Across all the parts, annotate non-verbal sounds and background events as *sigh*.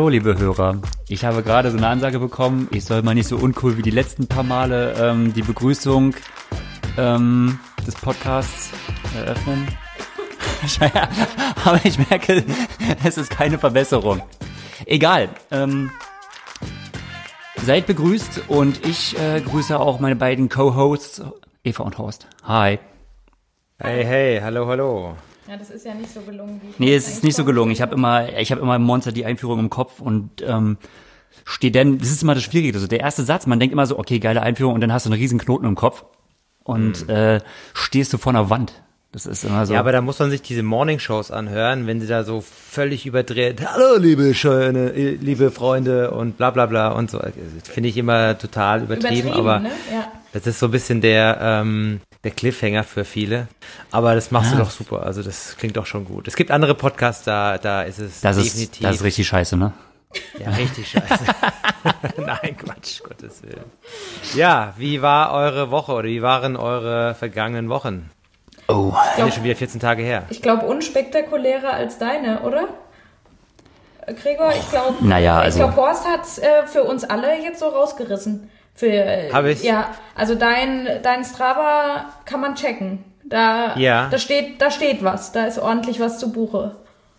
Hallo, liebe Hörer. Ich habe gerade so eine Ansage bekommen, ich soll mal nicht so uncool wie die letzten paar Male ähm, die Begrüßung ähm, des Podcasts eröffnen. *laughs* Aber ich merke, es ist keine Verbesserung. Egal. Ähm, seid begrüßt und ich äh, grüße auch meine beiden Co-Hosts, Eva und Horst. Hi. Hey, hey, hallo, hallo. Ja, das ist ja nicht so gelungen. Wie Nee, es ist nicht so gelungen. Ich habe immer, ich habe immer im Monster die Einführung im Kopf und ähm, steht denn, das ist immer das Schwierige. Also der erste Satz, man denkt immer so, okay, geile Einführung und dann hast du einen riesen Knoten im Kopf und Mhm. äh, stehst du vor einer Wand. Das ist immer so. Ja, aber da muss man sich diese Morning-Shows anhören, wenn sie da so völlig überdreht, hallo liebe schöne, liebe Freunde und bla bla bla und so. Das Finde ich immer total übertrieben, Übertrieben, aber ne? Ja. das ist so ein bisschen der, ähm, der Cliffhanger für viele. Aber das machst Ja. du doch super, also das klingt doch schon gut. Es gibt andere Podcasts, da, da ist es das definitiv ist, das ist richtig scheiße, ne? ja, richtig scheiße. *laughs* *laughs* Nein, Quatsch, Gottes Willen. Ja, wie war eure Woche oder wie waren eure vergangenen Wochen? Oh. Sind ja schon wieder 14 Tage her. Ich glaube, unspektakulärer als deine, oder? Gregor, ich glaube, Naja, ich also- glaube, Horst hat's äh, für uns alle jetzt so rausgerissen. Für, äh, Hab ich? Ja, also dein, dein Strava kann man checken. Da, Ja. da steht, da steht was, da ist ordentlich was zu Buche.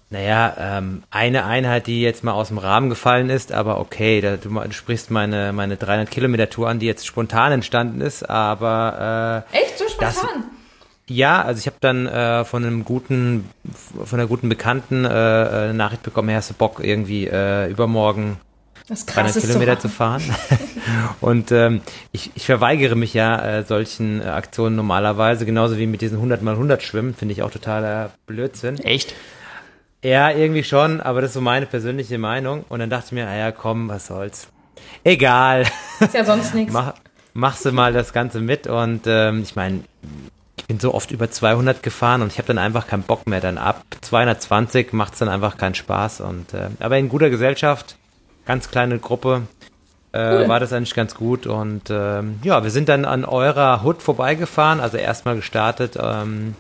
Naja, ähm, eine Einheit, die jetzt mal aus dem Rahmen gefallen ist, aber okay, da, du, du sprichst meine, meine 300 Kilometer Tour an, die jetzt spontan entstanden ist, aber Echt so Das- spontan? äh, ja, also ich habe dann äh, von einem guten, von einer guten Bekannten äh, eine Nachricht bekommen, hast du Bock irgendwie äh, übermorgen Was 300 krasses Kilometer zu zu fahren. *laughs* und ähm, ich, ich verweigere mich ja äh, solchen äh, Aktionen normalerweise, genauso wie mit diesen 100 mal 100 Schwimmen, finde ich auch totaler Blödsinn. Echt? Ja, irgendwie schon, aber das ist so meine persönliche Meinung. Und dann dachte ich mir, naja, komm, was soll's. Egal, Ist ja sonst nichts. *laughs* mach, machst du mal das Ganze mit. Und ähm, ich meine, ich bin so oft über 200 gefahren und ich habe dann einfach keinen Bock mehr. Dann ab 220 macht's dann einfach keinen Spaß. Und äh, aber in guter Gesellschaft, ganz kleine Gruppe, äh, Cool. war das eigentlich ganz gut. Und ähm, ja, wir sind dann an eurer Hut vorbeigefahren, also erstmal gestartet. Ähm,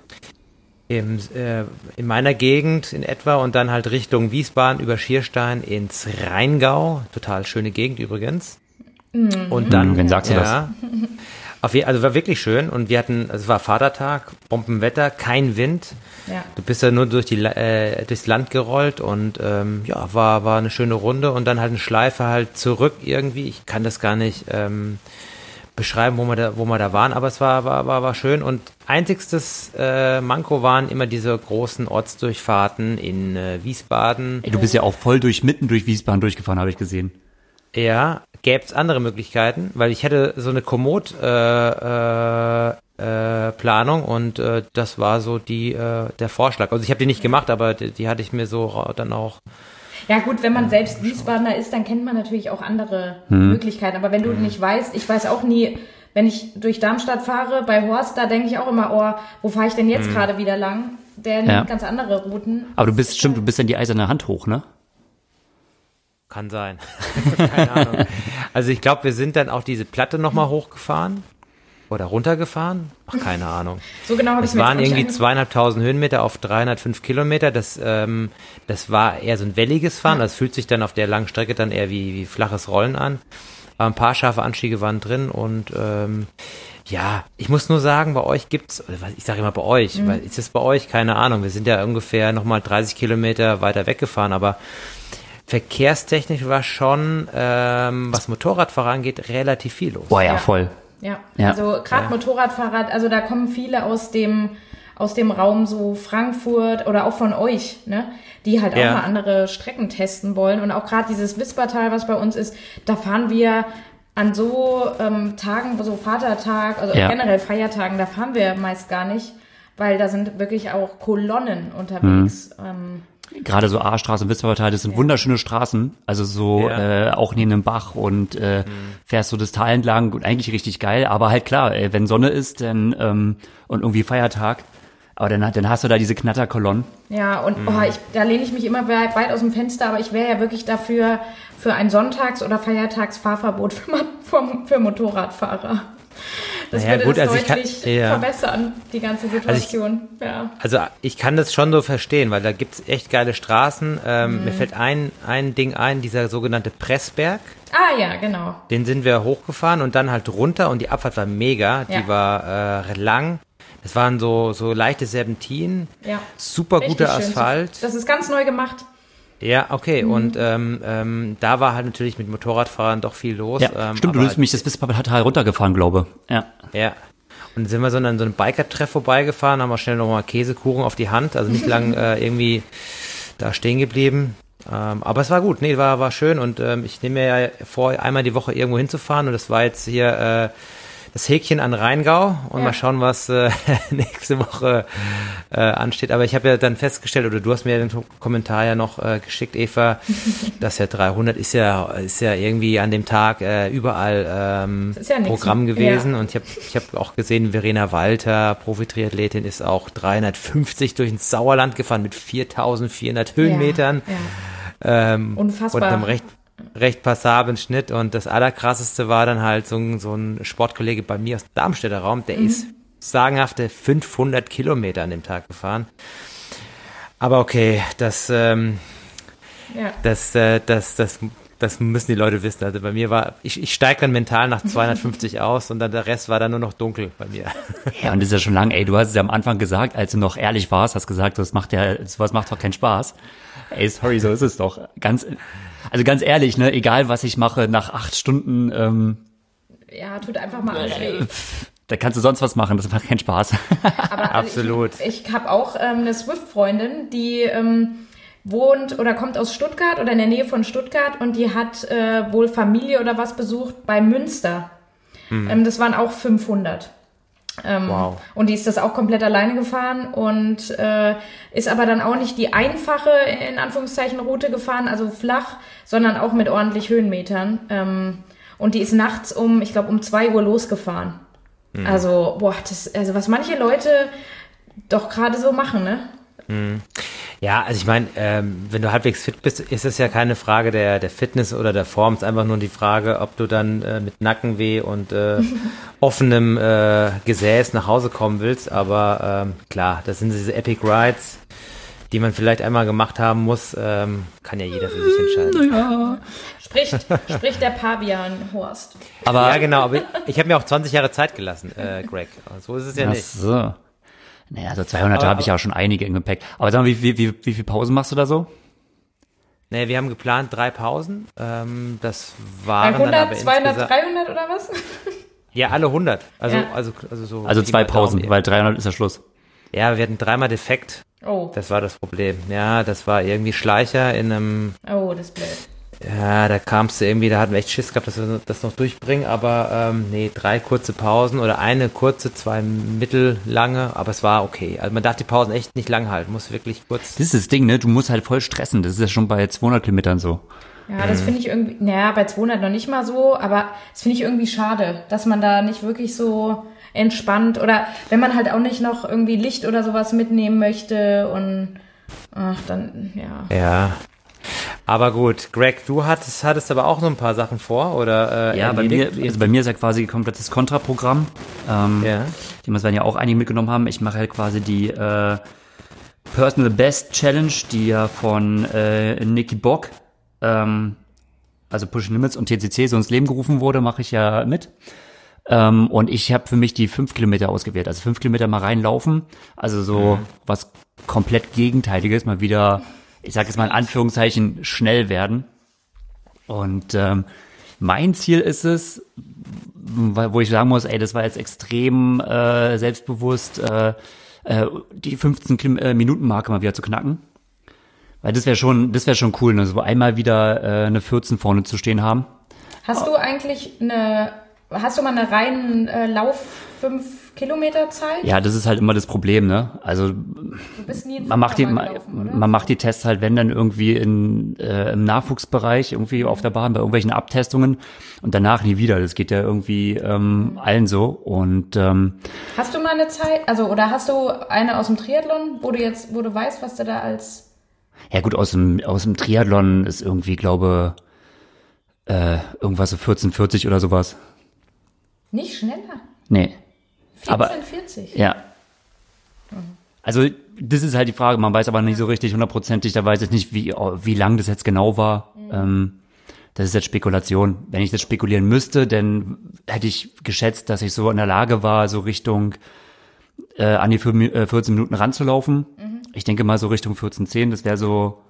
im, äh, in meiner Gegend in etwa und dann halt Richtung Wiesbaden über Schierstein ins Rheingau. Total schöne Gegend übrigens. Und dann, Mhm, wen sagst du ja, *laughs* Auf je, also war wirklich schön und wir hatten, es war Vatertag, Bombenwetter, kein Wind. Ja. Du bist ja nur durch die, äh, durchs Land gerollt und ähm, ja, war, war eine schöne Runde und dann halt eine Schleife halt zurück irgendwie. Ich kann das gar nicht ähm, beschreiben, wo wir da, wo wir da waren, aber es war, war, war, war schön und einzigstes äh, Manko waren immer diese großen Ortsdurchfahrten in äh, Wiesbaden. Ey, du bist ja auch voll durch, mitten durch Wiesbaden durchgefahren, habe ich gesehen. Ja, gäbe es andere Möglichkeiten, weil ich hätte so eine Komoot-Planung äh, äh, Planung und äh, das war so die äh, der Vorschlag. Also ich habe die nicht gemacht, aber die, die hatte ich mir so dann auch. Ja gut, wenn man selbst Wiesbadener ist, dann kennt man natürlich auch andere Hm. Möglichkeiten. Aber wenn du nicht weißt, ich weiß auch nie, wenn ich durch Darmstadt fahre, bei Horst, da denke ich auch immer, oh, wo fahre ich denn jetzt Hm. gerade wieder lang? Der nimmt Ja. ganz andere Routen. Aber du bist, stimmt, du bist dann die eiserne Hand hoch, ne? Kann sein. *laughs* Keine Ahnung. Also ich glaube, wir sind dann auch diese Platte nochmal hochgefahren oder runtergefahren. Ach, keine Ahnung. So genau habe ich Es mir waren irgendwie zweieinhalbtausend Höhenmeter auf 305 Kilometer. Das, ähm, das war eher so ein welliges Fahren. Das fühlt sich dann auf der langen Strecke dann eher wie, wie flaches Rollen an. Aber ein paar scharfe Anstiege waren drin und ähm, ja, ich muss nur sagen, bei euch gibt's, ich sage immer bei euch, Mhm. weil ist es bei euch keine Ahnung. Wir sind ja ungefähr nochmal 30 Kilometer weiter weggefahren, aber verkehrstechnisch war schon, ähm, was Motorradfahrer angeht, relativ viel los. Boah, ja, Ja. voll. Ja, Ja. also gerade Motorradfahrrad, also da kommen viele aus dem aus dem Raum so Frankfurt oder auch von euch, ne, die halt auch Ja. mal andere Strecken testen wollen und auch gerade dieses Wispertal, was bei uns ist, da fahren wir an so ähm, Tagen, so Vatertag, also Ja. generell Feiertagen, da fahren wir meist gar nicht, weil da sind wirklich auch Kolonnen unterwegs. Mhm. Ähm, Gerade so A-Straße und Witzverteil, das sind wunderschöne Straßen. Also so Ja. äh, auch neben dem Bach und äh, fährst so das Tal entlang und eigentlich richtig geil. Aber halt klar, äh, wenn Sonne ist dann ähm, und irgendwie Feiertag, aber dann, dann hast du da diese Knatterkolonnen. Ja, und oh, ich, da lehne ich mich immer weit, weit aus dem Fenster, aber ich wäre ja wirklich dafür für ein Sonntags- oder Feiertagsfahrverbot für, für Motorradfahrer. Das Naja, würde gut, es also ich kann- deutlich ja. verbessern, die ganze Situation. ja. Also ich kann das schon so verstehen, weil da gibt's echt geile Straßen. Ähm, Mir fällt ein, ein Ding ein, dieser sogenannte Pressberg. Ah ja, genau. Den sind wir hochgefahren und dann halt runter und die Abfahrt war mega. Die Ja. war äh, lang. Es waren so, so leichte Serpentinen. Ja. Super Richtig guter schön. Asphalt. Das ist ganz neu gemacht. Ja, okay. Mhm. Und ähm, ähm, da war halt natürlich mit Motorradfahrern doch viel los. Ja, ähm, stimmt, du bist mich das Wisspatal runtergefahren, glaube. Ja. Ja. Und sind wir so an so einem Biker-Treff vorbeigefahren, haben wir schnell nochmal Käsekuchen auf die Hand, also nicht lang *laughs* äh, irgendwie da stehen geblieben. Ähm, aber es war gut, nee, war, war schön und ähm, ich nehme mir ja vor, einmal die Woche irgendwo hinzufahren und das war jetzt hier äh, das Häkchen an Rheingau und Ja. mal schauen, was äh, *laughs* nächste Woche äh, ansteht. Aber ich habe ja dann festgestellt, oder du hast mir den Kommentar ja noch äh, geschickt, Eva, *laughs* dass ja 300 ist ja, ist ja irgendwie an dem Tag äh, überall ähm, ja Programm ne? gewesen Ja. und ich habe ich hab auch gesehen, Verena Walter, Profi-Triathletin, ist auch 350 durch ins Sauerland gefahren mit 4400 Höhenmetern Ja. ähm, Unfassbar. und einem recht, recht passablen Schnitt. Und das Allerkrasseste war dann halt so, ein- so ein Sportkollege bei mir aus dem Darmstädter Raum, der ist sagenhafte 500 Kilometer an dem Tag gefahren. Aber okay, das, ähm, Ja. das, äh, das, das, das müssen die Leute wissen. Also bei mir war, ich, ich steige dann mental nach 250 *laughs* aus und dann der Rest war dann nur noch dunkel bei mir. *laughs* Ja, und das ist ja schon lang, ey, du hast es ja am Anfang gesagt, als du noch ehrlich warst, hast gesagt, das macht ja, sowas macht doch keinen Spaß. Ey, sorry, so ist es doch. Ganz, also ganz ehrlich, ne, egal was ich mache, nach acht Stunden, ähm, ja, tut einfach mal alles weh. da kannst du sonst was machen, das macht keinen Spaß. Aber *laughs* Absolut. Ich ich habe auch ähm, eine Swift-Freundin, die ähm, wohnt oder kommt aus Stuttgart oder in der Nähe von Stuttgart und die hat äh, wohl Familie oder was besucht bei Münster. Ähm, das waren auch 500. Ähm, Wow. Und die ist das auch komplett alleine gefahren und äh, ist aber dann auch nicht die einfache, in Anführungszeichen, Route gefahren, also flach, sondern auch mit ordentlich Höhenmetern. Ähm, und die ist nachts um, ich glaube, um zwei Uhr losgefahren. Also, boah, das, also was manche Leute doch gerade so machen, ne? Ja, also ich meine, ähm, wenn du halbwegs fit bist, ist es ja keine Frage der, der Fitness oder der Form. Es ist einfach nur die Frage, ob du dann äh, mit Nackenweh und äh, *laughs* offenem äh, Gesäß nach Hause kommen willst. Aber ähm, klar, das sind diese Epic Rides, die man vielleicht einmal gemacht haben muss. Ähm, kann ja jeder für sich entscheiden. Spricht, spricht der Pavian Horst. Aber, Ja, genau, aber ich habe mir auch 20 Jahre Zeit gelassen, äh, Greg. So ist es ja Ach nicht. so. Naja, also 200 Aber- habe ich ja auch schon einige im Gepäck. Aber sag mal, wie, wie, wie, wie viel Pausen machst du da so? Nee, wir haben geplant drei Pausen. Ähm, das waren dann 100, aber 200, insgesamt- 300 oder was? Ja, alle 100. Also, Ja. also, also so. Also zwei Pausen, weil 300 ist ja Schluss. Ja, wir hatten dreimal defekt. Oh, Das war das Problem. Ja, das war irgendwie Schleicher in einem, oh, das ist blöd. Ja, da kamst du irgendwie, da hatten wir echt Schiss gehabt, dass wir das noch durchbringen, aber ähm, nee, drei kurze Pausen oder eine kurze, zwei mittellange, aber es war okay. Also man darf die Pausen echt nicht lang halten, muss wirklich kurz. Das ist das Ding, ne? Du musst halt voll stressen. Das ist ja schon bei 200 Kilometern so. Ja, das finde ich irgendwie, naja, bei 200 noch nicht mal so, aber das finde ich irgendwie schade, dass man da nicht wirklich so entspannt oder wenn man halt auch nicht noch irgendwie Licht oder sowas mitnehmen möchte und ach, dann, ja. Ja. Aber gut, Greg, du hattest, hattest aber auch noch ein paar Sachen vor, oder? Äh, Ja, bei mir, also bei mir ist ja quasi ein komplettes Kontraprogramm. Ähm, Ja. Die werden ja auch einige mitgenommen haben. Ich mache halt quasi die äh, Personal Best Challenge, die ja von äh, Nicky Bock, ähm, also Push Limits und TCC so ins Leben gerufen wurde, mache ich ja mit. Ähm, und ich habe für mich die fünf Kilometer ausgewählt. Also fünf Kilometer mal reinlaufen. Also so was komplett Gegenteiliges, mal wieder, ich sage jetzt mal in Anführungszeichen, schnell werden. Und ähm, mein Ziel ist es, wo ich sagen muss, ey, das war jetzt extrem äh, selbstbewusst, äh, äh, die 15 Kil- äh, Minuten Marke mal wieder zu knacken. Weil das wäre schon, das wäre schon cool, ne? so einmal wieder äh, eine 14 vorne zu stehen haben. Hast du eigentlich eine, hast du mal eine reinen äh, Lauf 5 Kilometer Zeit? Ja, das ist halt immer das Problem, ne? Also man macht die, man, man macht die Tests halt, wenn dann irgendwie in, äh, im Nachwuchsbereich, irgendwie auf der Bahn, bei irgendwelchen Abtestungen und danach nie wieder. Das geht ja irgendwie ähm, allen so. Und ähm, Hast du mal eine Zeit, also oder hast du eine aus dem Triathlon, wo du jetzt, wo du weißt, was du da als Ja gut, aus dem, aus dem Triathlon ist irgendwie, glaube äh, irgendwas so 1440 oder sowas. Nicht schneller. Nee. 14, Aber- 40. Ja. Also, das ist halt die Frage. Man weiß aber nicht so richtig hundertprozentig. Da weiß ich nicht, wie, wie lang das jetzt genau war. Ähm, das ist jetzt Spekulation. Wenn ich das spekulieren müsste, dann hätte ich geschätzt, dass ich so in der Lage war, so Richtung äh, an die fünf Mi- äh, 14 Minuten ranzulaufen. Ich denke mal so Richtung 14,10. Das wäre so,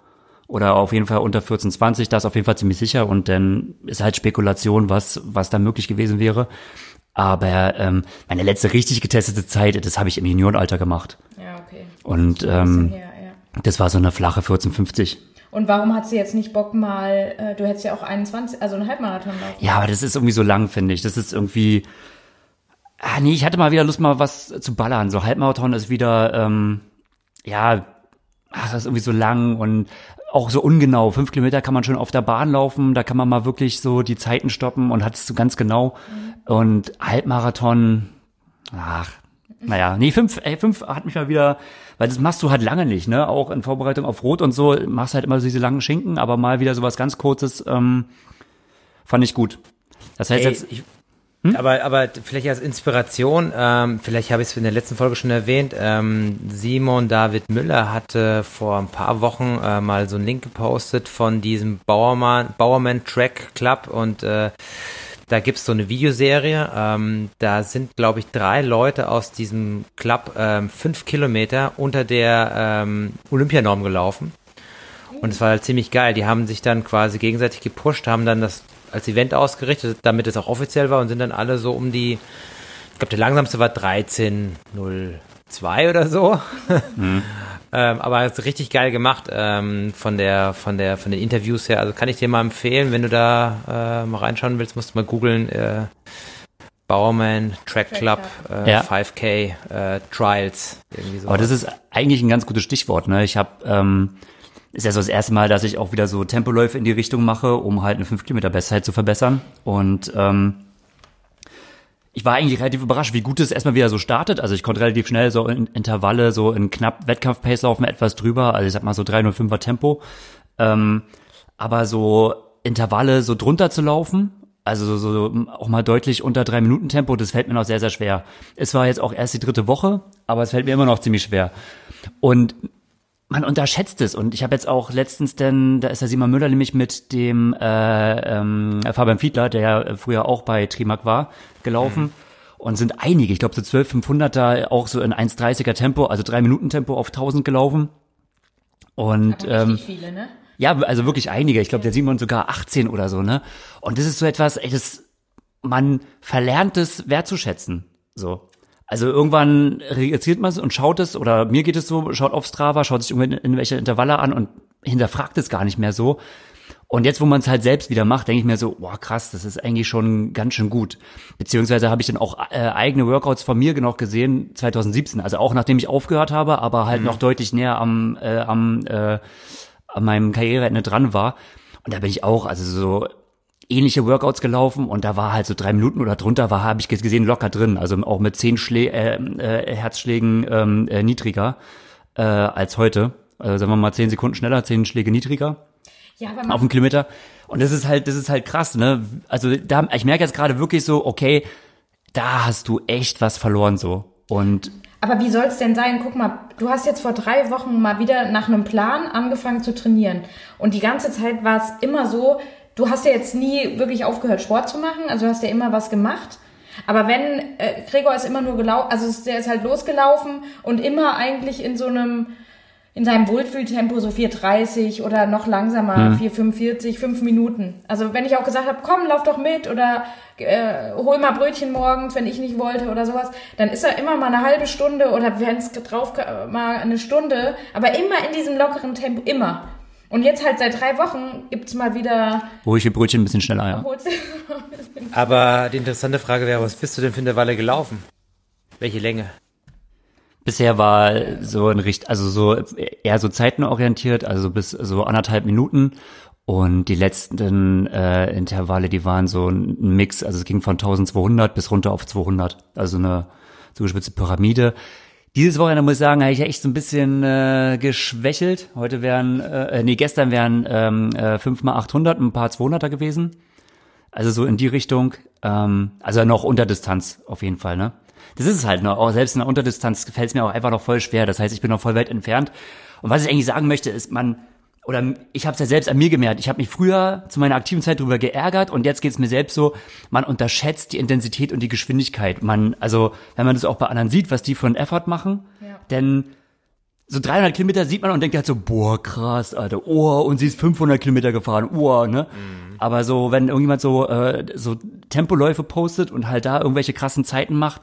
oder auf jeden Fall unter 14,20. Das auf jeden Fall ziemlich sicher. Und dann ist halt Spekulation, was, was da möglich gewesen wäre. Aber ähm, meine letzte richtig getestete Zeit, das habe ich im Juniorenalter gemacht. Ja, okay. Und ähm, her, ja. das war so eine flache 14,50. Und warum hat sie jetzt nicht Bock mal, äh, du hättest ja auch 21, also einen Halbmarathon laufen. Ja, aber das ist irgendwie so lang, finde ich. Das ist irgendwie. Ah, nee, ich hatte mal wieder Lust, mal was zu ballern. So Halbmarathon ist wieder, ähm, ja, ach, das ist irgendwie so lang und auch so ungenau. Fünf Kilometer kann man schon auf der Bahn laufen, da kann man mal wirklich so die Zeiten stoppen und hat es so ganz genau. Und Halbmarathon, ach, naja, nee, fünf, ey, fünf hat mich mal wieder, weil das machst du halt lange nicht, ne? Auch in Vorbereitung auf Rot und so, machst halt immer so diese langen Schinken, aber mal wieder sowas ganz Kurzes, ähm, fand ich gut. Das heißt Ey, jetzt, ich, aber, aber vielleicht als Inspiration, ähm, vielleicht habe ich es in der letzten Folge schon erwähnt, ähm, Simon David Müller hatte vor ein paar Wochen äh, mal so einen Link gepostet von diesem Bauermann, Bauerman Track Club und äh, da gibt's so eine Videoserie. Ähm, da sind, glaube ich, drei Leute aus diesem Club ähm, fünf Kilometer unter der ähm, Olympianorm gelaufen. Und es war halt ziemlich geil. Die haben sich dann quasi gegenseitig gepusht, haben dann das als Event ausgerichtet, damit es auch offiziell war und sind dann alle so um die, ich glaube, der langsamste war 13.02 oder so. *laughs* ähm, aber es ist richtig geil gemacht ähm, von der, von der, von den Interviews her. Also kann ich dir mal empfehlen, wenn du da äh, mal reinschauen willst, musst du mal googeln. Äh, Bauerman Track Track Club, Club. äh, Ja. 5K äh, Trials. Irgendwie so. aber das ist eigentlich ein ganz gutes Stichwort, ne? Ich habe, ähm, ist ja so das erste Mal, dass ich auch wieder so Tempoläufe in die Richtung mache, um halt eine 5 Kilometer Bestzeit zu verbessern. Und ähm, ich war eigentlich relativ überrascht, wie gut es erstmal wieder so startet. Also ich konnte relativ schnell so in Intervalle, so in knapp Wettkampf-Pace laufen, etwas drüber. Also ich sag mal so 305er Tempo. Ähm, aber so Intervalle so drunter zu laufen, also so, so auch mal deutlich unter drei Minuten Tempo, das fällt mir noch sehr, sehr schwer. Es war jetzt auch erst die dritte Woche, aber es fällt mir immer noch ziemlich schwer. Und man unterschätzt es. Und ich habe jetzt auch letztens denn, da ist der Simon Müller nämlich mit dem äh, ähm, Fabian Fiedler, der ja früher auch bei Trimark war, gelaufen. Und sind einige, ich glaube so 12, 500er, auch so in 1,30er Tempo, also drei Minuten Tempo auf 1000 gelaufen. Und ähm, viele, ne? ja, also wirklich einige. Ich glaube, der Simon sogar 18 oder so, ne? Und das ist so etwas, ey, das, man verlernt es wertzuschätzen. So. Also irgendwann registriert man es und schaut es, oder mir geht es so, schaut auf Strava, schaut sich irgendwann in welche Intervalle an und hinterfragt es gar nicht mehr so. Und jetzt, wo man es halt selbst wieder macht, denke ich mir so, boah, krass, das ist eigentlich schon ganz schön gut. Beziehungsweise habe ich dann auch äh, eigene Workouts von mir noch gesehen, 2017, also auch nachdem ich aufgehört habe, aber halt noch deutlich näher am, äh, am äh, an meinem Karriereende dran war. Und da bin ich auch, also so ähnliche Workouts gelaufen und da war halt so drei Minuten oder drunter war, habe ich gesehen, locker drin. Also auch mit zehn Schlä äh, äh, Herzschlägen ähm, äh, niedriger äh, als heute. Also sagen wir mal zehn Sekunden schneller, zehn Schläge niedriger Ja, aber auf einen Kilometer. Und das ist halt, das ist halt krass, ne? Also da, ich merke jetzt gerade wirklich so, okay, da hast du echt was verloren so. Und aber wie soll es denn sein? Guck mal, du hast jetzt vor drei Wochen mal wieder nach einem Plan angefangen zu trainieren. Und die ganze Zeit war es immer so, du hast ja jetzt nie wirklich aufgehört, Sport zu machen. Also du hast ja immer was gemacht. Aber wenn, äh, Gregor ist immer nur gelaufen, also es- der ist halt losgelaufen und immer eigentlich in so einem, in seinem Wohlfühltempo so 4,30 oder noch langsamer, 4,45, 5 Minuten. Also wenn ich auch gesagt habe, komm, lauf doch mit oder äh, hol mal Brötchen morgens, wenn ich nicht wollte oder sowas, dann ist er immer mal eine halbe Stunde oder wenn es drauf ka- mal eine Stunde, aber immer in diesem lockeren Tempo, immer. Und jetzt halt seit drei Wochen gibt's mal wieder, wo ich die Brötchen ein bisschen schneller, ja. Aber die interessante Frage wäre, was bist du denn für eine Weile gelaufen? Welche Länge? Bisher war so ein Richt, also so eher so zeitenorientiert, also bis so anderthalb Minuten. Und die letzten äh, Intervalle, die waren so ein Mix, also es ging von 1200 bis runter auf 200, also eine zugespitzte Pyramide. Dieses Wochenende muss ich sagen, habe ich echt so ein bisschen äh, geschwächelt. Heute wären, äh, nee, gestern wären ähm, äh, 5 mal 800, ein paar 200er gewesen. Also so in die Richtung. Ähm, also noch Unterdistanz auf jeden Fall, ne? Das ist es halt, ne? Auch selbst in der Unterdistanz fällt es mir auch einfach noch voll schwer. Das heißt, ich bin noch voll weit entfernt. Und was ich eigentlich sagen möchte, ist, man, oder ich habe es ja selbst an mir gemerkt. Ich habe mich früher zu meiner aktiven Zeit darüber geärgert und jetzt geht es mir selbst so, man unterschätzt die Intensität und die Geschwindigkeit. Man, also wenn man das auch bei anderen sieht, was die für einen Effort machen, Ja. denn so 300 Kilometer sieht man und denkt halt so, boah, krass, Alter, oh, und sie ist 500 Kilometer gefahren, oh, ne? Aber so, wenn irgendjemand so, äh, so Tempoläufe postet und halt da irgendwelche krassen Zeiten macht,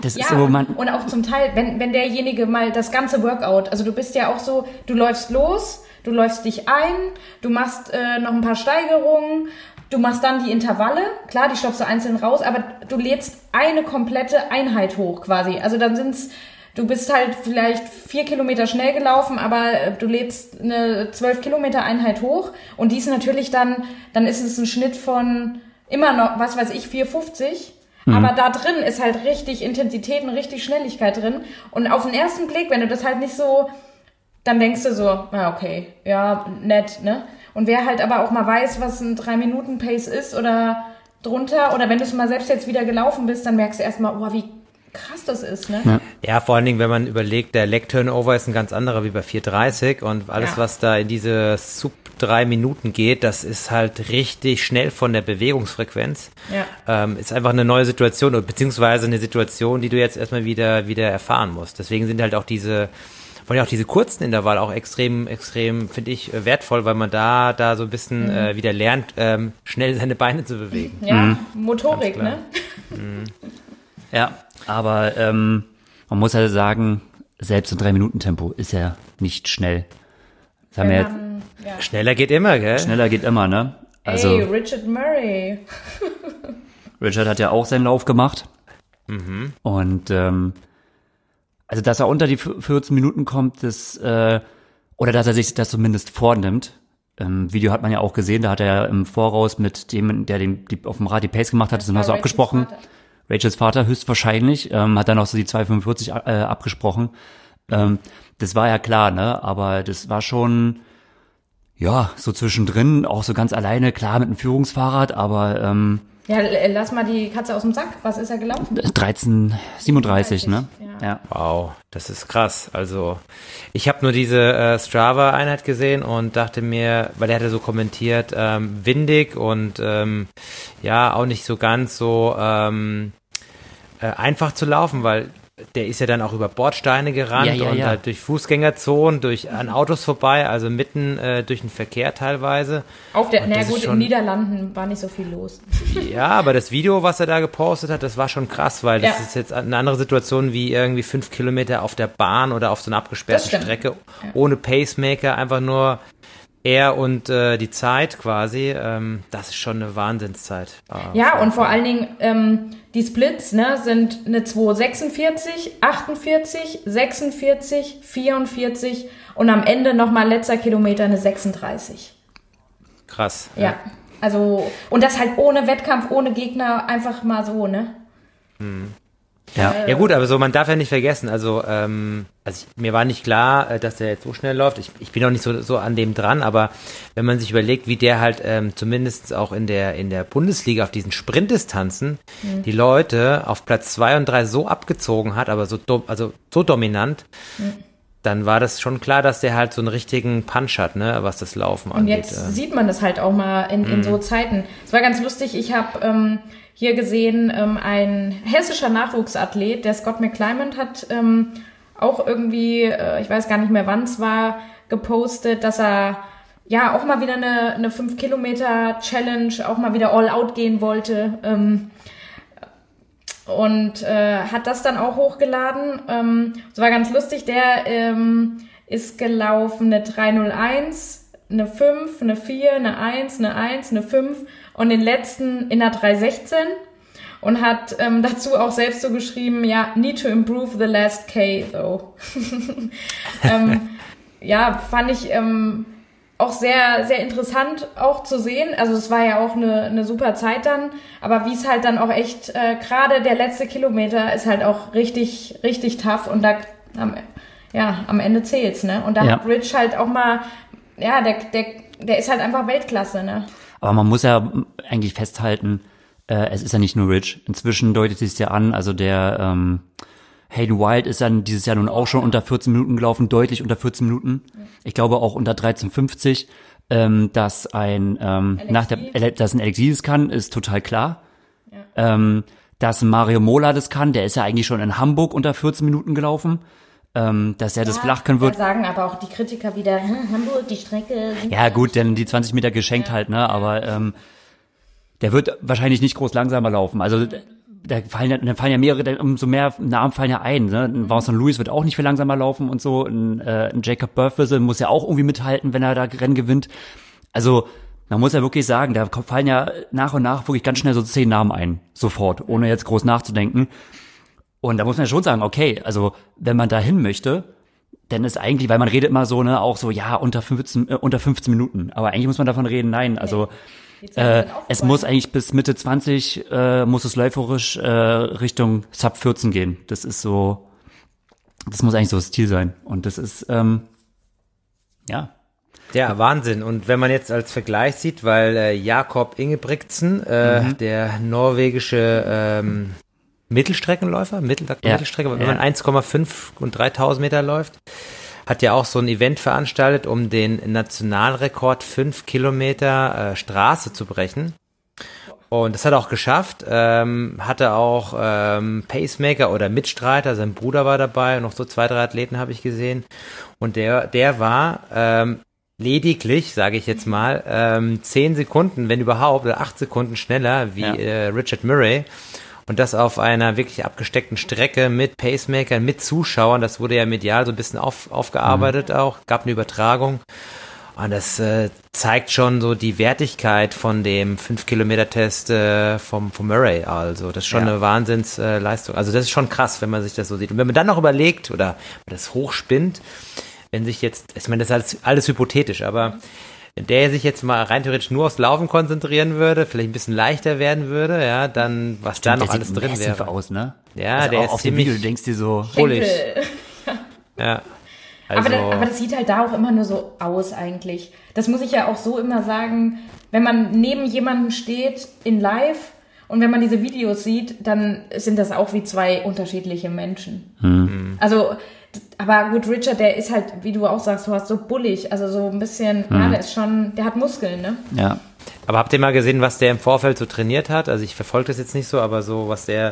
das Ja, ist so, man, und auch zum Teil, wenn, wenn derjenige mal das ganze Workout, also du bist ja auch so, du läufst los, du läufst dich ein, du machst äh, noch ein paar Steigerungen, du machst dann die Intervalle, klar, die stoppst du einzeln raus, aber du lädst eine komplette Einheit hoch quasi. Also dann sind's, du bist halt vielleicht vier Kilometer schnell gelaufen, aber äh, du lädst eine zwölf Kilometer Einheit hoch und die ist natürlich dann, dann ist es ein Schnitt von immer noch, was weiß ich, 4,50. Aber da drin ist halt richtig Intensität und richtig Schnelligkeit drin. Und auf den ersten Blick, wenn du das halt nicht so, dann denkst du so, ja, okay, ja, nett, ne? Und wer halt aber auch mal weiß, was ein 3-Minuten-Pace ist oder drunter, oder wenn du es mal selbst jetzt wieder gelaufen bist, dann merkst du erstmal, oh, wie krass das ist, ne? Ja, vor allen Dingen, wenn man überlegt, der Leg-Turnover ist ein ganz anderer wie bei 430 und alles, Ja. was da in diese sub drei Minuten geht, das ist halt richtig schnell von der Bewegungsfrequenz. Ja. Ähm, ist einfach eine neue Situation, oder beziehungsweise eine Situation, die du jetzt erstmal wieder, wieder erfahren musst. Deswegen sind halt auch diese, vor allem auch diese kurzen Intervalle auch extrem, extrem, finde ich, äh, wertvoll, weil man da, da so ein bisschen Mhm. äh, wieder lernt, ähm, schnell seine Beine zu bewegen. Ja, Motorik, Ganz klar. ne? ja, aber ähm, man muss halt sagen, selbst ein 3-Minuten-Tempo ist ja nicht schnell. Das haben wir jetzt, man, ja. Schneller geht immer, gell? schneller geht immer, ne? Also, Ey, Richard Murray. *laughs* Richard hat ja auch seinen Lauf gemacht. Und ähm, also dass er unter die 14 Minuten kommt, das äh, oder dass er sich das zumindest vornimmt. Im Video hat man ja auch gesehen, da hat er ja im Voraus mit dem, der den, die, auf dem Rad die Pace gemacht hat, das sind wir so abgesprochen. Vater. Rachels Vater höchstwahrscheinlich, ähm, hat dann auch so die 245 äh, abgesprochen. Ähm, das war ja klar, ne? Aber das war schon, ja, so zwischendrin, auch so ganz alleine, klar mit einem Führungsfahrrad, aber ähm, Ja, l- lass mal die Katze aus dem Sack. Was ist er gelaufen? 13, 37, ne? Ja. ja. Wow, das ist krass. Also ich habe nur diese äh, Strava-Einheit gesehen und dachte mir, weil er hatte so kommentiert, ähm, windig und ähm, ja auch nicht so ganz so ähm, äh, einfach zu laufen, weil der ist ja dann auch über Bordsteine gerannt Ja, ja, und ja. halt durch Fußgängerzonen, durch an Autos vorbei, also mitten äh, durch den Verkehr teilweise. Auf der, Und na gut, in schon- Niederlanden war nicht so viel los. *laughs* Ja, aber das Video, was er da gepostet hat, das war schon krass, weil das Ja. ist jetzt eine andere Situation wie irgendwie fünf Kilometer auf der Bahn oder auf so einer abgesperrten. Strecke ohne Pacemaker, einfach nur er und äh, die Zeit quasi. Ähm, das ist schon eine Wahnsinnszeit. Äh, Ja, und vor allen Dingen, ähm, die Splits ne, sind eine 246, 48, 46, 44 und am Ende nochmal letzter Kilometer eine 36. krass. Ja. Also, und das halt ohne Wettkampf, ohne Gegner, einfach mal so, ne? Ja. Ja gut, aber so, man darf ja nicht vergessen, also, ähm, also ich, mir war nicht klar, äh, dass der jetzt so schnell läuft. Ich, ich bin auch nicht so, so an dem dran, aber wenn man sich überlegt, wie der halt ähm, zumindest auch in der, in der Bundesliga auf diesen Sprintdistanzen die Leute auf Platz zwei und drei so abgezogen hat, aber so, dom- also so dominant, dann war das schon klar, dass der halt so einen richtigen Punch hat, ne, was das Laufen Und angeht. jetzt ähm. sieht man das halt auch mal in, in so Zeiten. Es war ganz lustig, ich habe ähm, hier gesehen, ähm, ein hessischer Nachwuchsathlet, der Scott McClymont, hat ähm, auch irgendwie, äh, ich weiß gar nicht mehr wann es war, gepostet, dass er ja auch mal wieder eine, eine 5-Kilometer-Challenge, auch mal wieder all out gehen wollte. Ähm, und äh, hat das dann auch hochgeladen. Ähm, das war ganz lustig. Der ähm, ist gelaufen eine 301, eine 5, eine 4, eine 1, eine 1, eine 5 und den letzten in der 316 und hat ähm, *laughs* dazu auch selbst so geschrieben, ja, need to improve the last K though. *laughs* ähm, ja, fand ich ähm, auch sehr, sehr interessant auch zu sehen. Also es war ja auch eine, eine super Zeit dann, aber wie es halt dann auch echt, äh, gerade der letzte Kilometer ist halt auch richtig, richtig tough und da am, ja, am Ende zählt's, ne? Und da Ja. hat Rich halt auch mal, ja, der, der, der ist halt einfach Weltklasse, ne? Aber man muss ja eigentlich festhalten, Äh, es ist ja nicht nur Rich. Inzwischen deutet sich ja an, also der ähm, Hayden Wild ist dann dieses Jahr nun auch schon unter 14 Minuten gelaufen, deutlich unter 14 Minuten. Ich glaube auch unter 13,50. Ähm, dass ein ähm, nach der dass ein Alexis das kann, ist total klar. Ähm, dass Mario Mola das kann, der ist ja eigentlich schon in Hamburg unter 14 Minuten gelaufen. Ähm, dass er das flach können wird, sagen aber auch die Kritiker wieder, hm, Hamburg, die Strecke. ja gut, denn die 20 Meter geschenkt halt, ne? Aber ähm, der wird wahrscheinlich nicht groß langsamer laufen. Also da fallen ja, da fallen ja mehrere, umso mehr Namen fallen ja ein. Ne? Ein Vincent Louis wird auch nicht viel langsamer laufen und so. Ein, äh, ein Jacob Burfwhistle muss ja auch irgendwie mithalten, wenn er da Rennen gewinnt. Also man muss ja wirklich sagen, da fallen ja nach und nach wirklich ganz schnell so zehn Namen ein, sofort, ohne jetzt groß nachzudenken. Und da muss man ja schon sagen, okay, also wenn man da hin möchte, dann ist eigentlich, weil man redet immer so, ne, auch so, ja, unter 15, äh, unter 15 Minuten. Aber eigentlich muss man davon reden, nein, also äh, es muss eigentlich bis Mitte 20 äh, muss es läuferisch äh, Richtung Sub 14 gehen. Das ist so, das muss eigentlich so das Ziel sein. Und das ist, ähm, ja, Ja, Wahnsinn. Und wenn man jetzt als Vergleich sieht, weil äh, Jakob Ingebrigtsen, äh, Mhm. der norwegische ähm, Mittelstreckenläufer, Mittel, Ja, Mittelstrecke, wenn ja. man 1,5 und 3000 Meter läuft, hat ja auch so ein Event veranstaltet, um den Nationalrekord 5 Kilometer äh, Straße zu brechen. Und das hat er auch geschafft. Ähm, hatte auch ähm, Pacemaker oder Mitstreiter, sein Bruder war dabei und noch so zwei, drei Athleten habe ich gesehen. Und der, der war ähm, lediglich, sage ich jetzt mal, ähm, zehn Sekunden, wenn überhaupt, oder acht Sekunden schneller wie Ja. äh, Richard Murray. Und das auf einer wirklich abgesteckten Strecke mit Pacemakern, mit Zuschauern. Das wurde ja medial so ein bisschen auf, aufgearbeitet auch. Gab eine Übertragung. Und das äh, zeigt schon so die Wertigkeit von dem 5-Kilometer-Test äh, vom, vom Murray. Also das ist schon Ja. eine Wahnsinnsleistung. Äh, also das ist schon krass, wenn man sich das so sieht. Und wenn man dann noch überlegt oder das hochspinnt, wenn sich jetzt, ich meine, das ist alles, alles hypothetisch, aber wenn der sich jetzt mal rein theoretisch nur aufs Laufen konzentrieren würde, vielleicht ein bisschen leichter werden würde, ja, dann was da noch der alles sieht drin wäre. aus, ne? Ja, also der auch ist auf dem Video, du denkst dir so, Bullig. *laughs* Ja. aber, Also, das, aber das sieht halt da auch immer nur so aus eigentlich. Das muss ich ja auch so immer sagen, wenn man neben jemandem steht in Live und wenn man diese Videos sieht, dann sind das auch wie zwei unterschiedliche Menschen. Hm. Also, d- aber gut, Richard, der ist halt, wie du auch sagst, du hast so bullig, also so ein bisschen, ja, Hm. der ist schon, der hat Muskeln, ne? ja. Aber habt ihr mal gesehen, was der im Vorfeld so trainiert hat? Also ich verfolge das jetzt nicht so, aber so, was der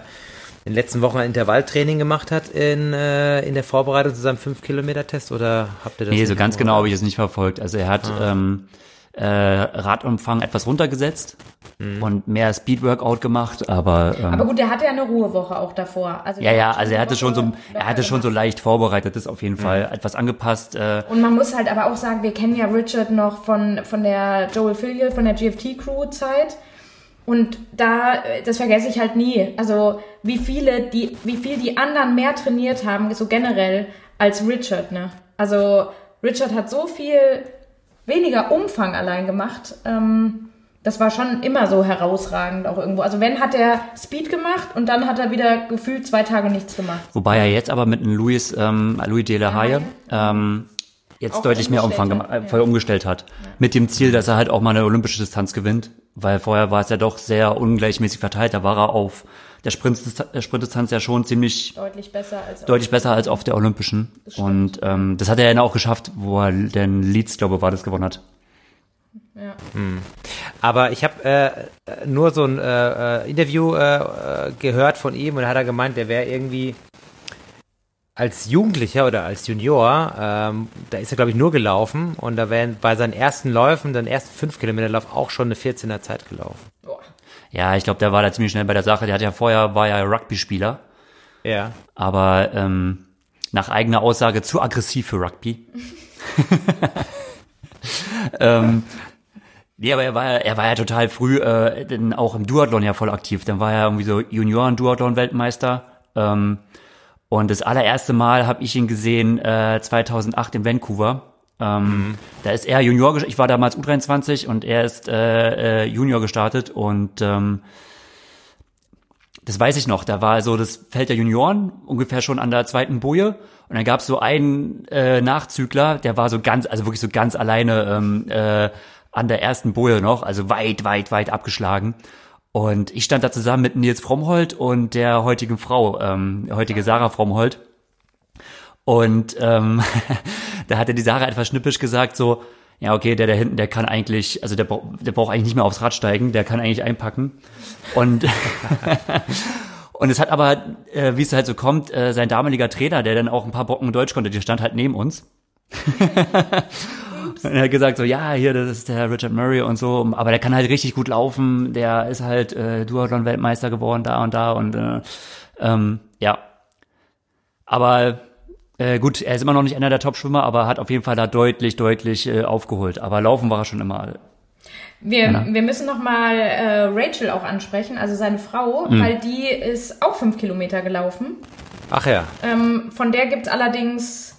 in den letzten Wochen an Intervalltraining gemacht hat in, äh, in der Vorbereitung zu seinem 5-Kilometer-Test? Oder habt ihr das Nee, so ganz im genau habe ich es nicht verfolgt. Also er hat Ah. ähm, äh, Radumfang etwas runtergesetzt Mhm. und mehr Speed-Workout gemacht, aber, ähm, Aber gut, der hatte ja eine Ruhewoche auch davor. Also ja, ja, also er hatte schon so, er hatte schon so leicht vorbereitet, das auf jeden Mhm. Fall etwas angepasst. Äh, Und man muss halt aber auch sagen, wir kennen ja Richard noch von, von der Joel Filial, von der GFT-Crew-Zeit. Und da, äh, das vergesse ich halt nie. Also, wie viele, die, wie viel die anderen mehr trainiert haben, so generell, als Richard, ne? Also, Richard hat so viel weniger Umfang allein gemacht. Ähm, das war schon immer so herausragend auch irgendwo. Also, wenn hat er Speed gemacht und dann hat er wieder gefühlt zwei Tage nichts gemacht. wobei er jetzt aber mit einem Louis, ähm, Louis de la Haye, ähm, jetzt Auch deutlich mehr Umfang hat, äh, voll umgestellt hat. Mit dem Ziel, dass er halt auch mal eine olympische Distanz gewinnt, weil vorher war es ja doch sehr ungleichmäßig verteilt. Da war er auf der Sprintdistanz, der Sprintdistanz ja schon ziemlich Deutlich besser als deutlich besser als auf der Olympischen. Und ähm, das hat er ja auch geschafft, wo er den Leeds, glaube ich, war das gewonnen hat. Ja. Aber ich habe äh, nur so ein äh, äh, Interview äh, äh, gehört von ihm und da hat er gemeint, der wäre irgendwie als Jugendlicher oder als Junior, ähm, da ist er glaube ich nur gelaufen und da wären bei seinen ersten Läufen, seinen ersten 5 Kilometer Lauf auch schon eine 14er Zeit gelaufen. Boah. Ja, ich glaube, der war da ziemlich schnell bei der Sache. Der hat ja vorher, war ja Rugby-Spieler, Ja. aber ähm, nach eigener Aussage zu aggressiv für Rugby. *laughs* ähm, nee, aber er war ja, er war ja total früh, äh, denn auch im Duathlon ja voll aktiv. Dann war er irgendwie so Junioren-Duathlon-Weltmeister. Ähm, und das allererste Mal habe ich ihn gesehen äh, 2008 in Vancouver. Ähm, Da ist er Junior, ich war damals U23 und er ist äh, äh, Junior gestartet und ähm, das weiß ich noch, da war so das Feld der Junioren, ungefähr schon an der zweiten Boje. Und dann gab es so einen äh, Nachzügler, der war so ganz, also wirklich so ganz alleine ähm, äh, an der ersten Boje noch, also weit, weit, weit abgeschlagen. Und ich stand da zusammen mit Nils Frommholt und der heutigen Frau, ähm, heutige Sarah Frommholt. Und ähm, *laughs* da hatte die Sarah etwas schnippisch gesagt, so, ja, okay, der da hinten, der kann eigentlich, also der, der braucht eigentlich nicht mehr aufs Rad steigen, der kann eigentlich einpacken. Und *laughs* Und es hat aber, äh, wie es halt so kommt, äh, sein damaliger Trainer, der dann auch ein paar Brocken Deutsch konnte, der stand halt neben uns. *laughs* und er hat gesagt so, ja, hier, das ist der Richard Murray und so, aber der kann halt richtig gut laufen, der ist halt äh, Duathlon-Weltmeister geworden, da und da und äh, ähm, ja. Aber äh, gut, er ist immer noch nicht einer der Top-Schwimmer, aber hat auf jeden Fall da deutlich, deutlich äh, aufgeholt. Aber laufen war er schon immer wir, ja. wir müssen noch mal äh, Rachel auch ansprechen, also seine Frau, mhm. weil die ist auch fünf Kilometer gelaufen. Ach ja. Ähm, von der gibt's allerdings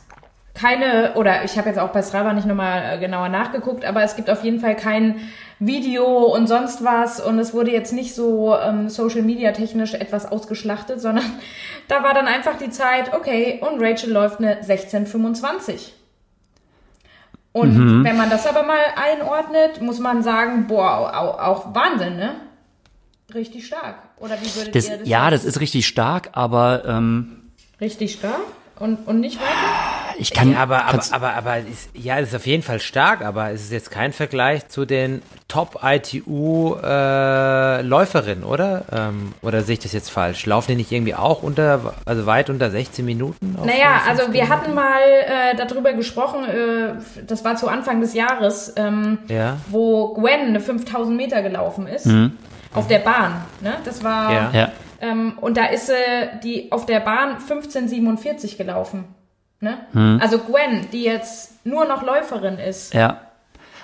keine, oder ich habe jetzt auch bei Strava nicht nochmal äh, genauer nachgeguckt, aber es gibt auf jeden Fall kein Video und sonst was und es wurde jetzt nicht so ähm, Social Media technisch etwas ausgeschlachtet, sondern *laughs* da war dann einfach die Zeit, okay, und Rachel läuft eine 1625. Und mhm. wenn man das aber mal einordnet, muss man sagen, boah, auch, auch Wahnsinn, ne? Richtig stark. Oder wie würdet das, ihr das Ja, sagen? das ist richtig stark, aber ähm, richtig stark und, und nicht weiter? Ich kann, ja, aber, aber, aber, aber ist, ja, es ist auf jeden Fall stark, aber es ist jetzt kein Vergleich zu den Top-ITU-Läuferinnen, äh, oder? Ähm, oder sehe ich das jetzt falsch? Laufen die nicht irgendwie auch unter, also weit unter 16 Minuten? Naja, also wir hatten mal äh, darüber gesprochen, äh, das war zu Anfang des Jahres, ähm, ja. wo Gwen eine 5000 Meter gelaufen ist. Mhm. Auf der Bahn, ne? Das war, ja. ja. Ähm, und da ist sie die auf der Bahn 1547 gelaufen. Ne? Hm. Also Gwen, die jetzt nur noch Läuferin ist. Ja.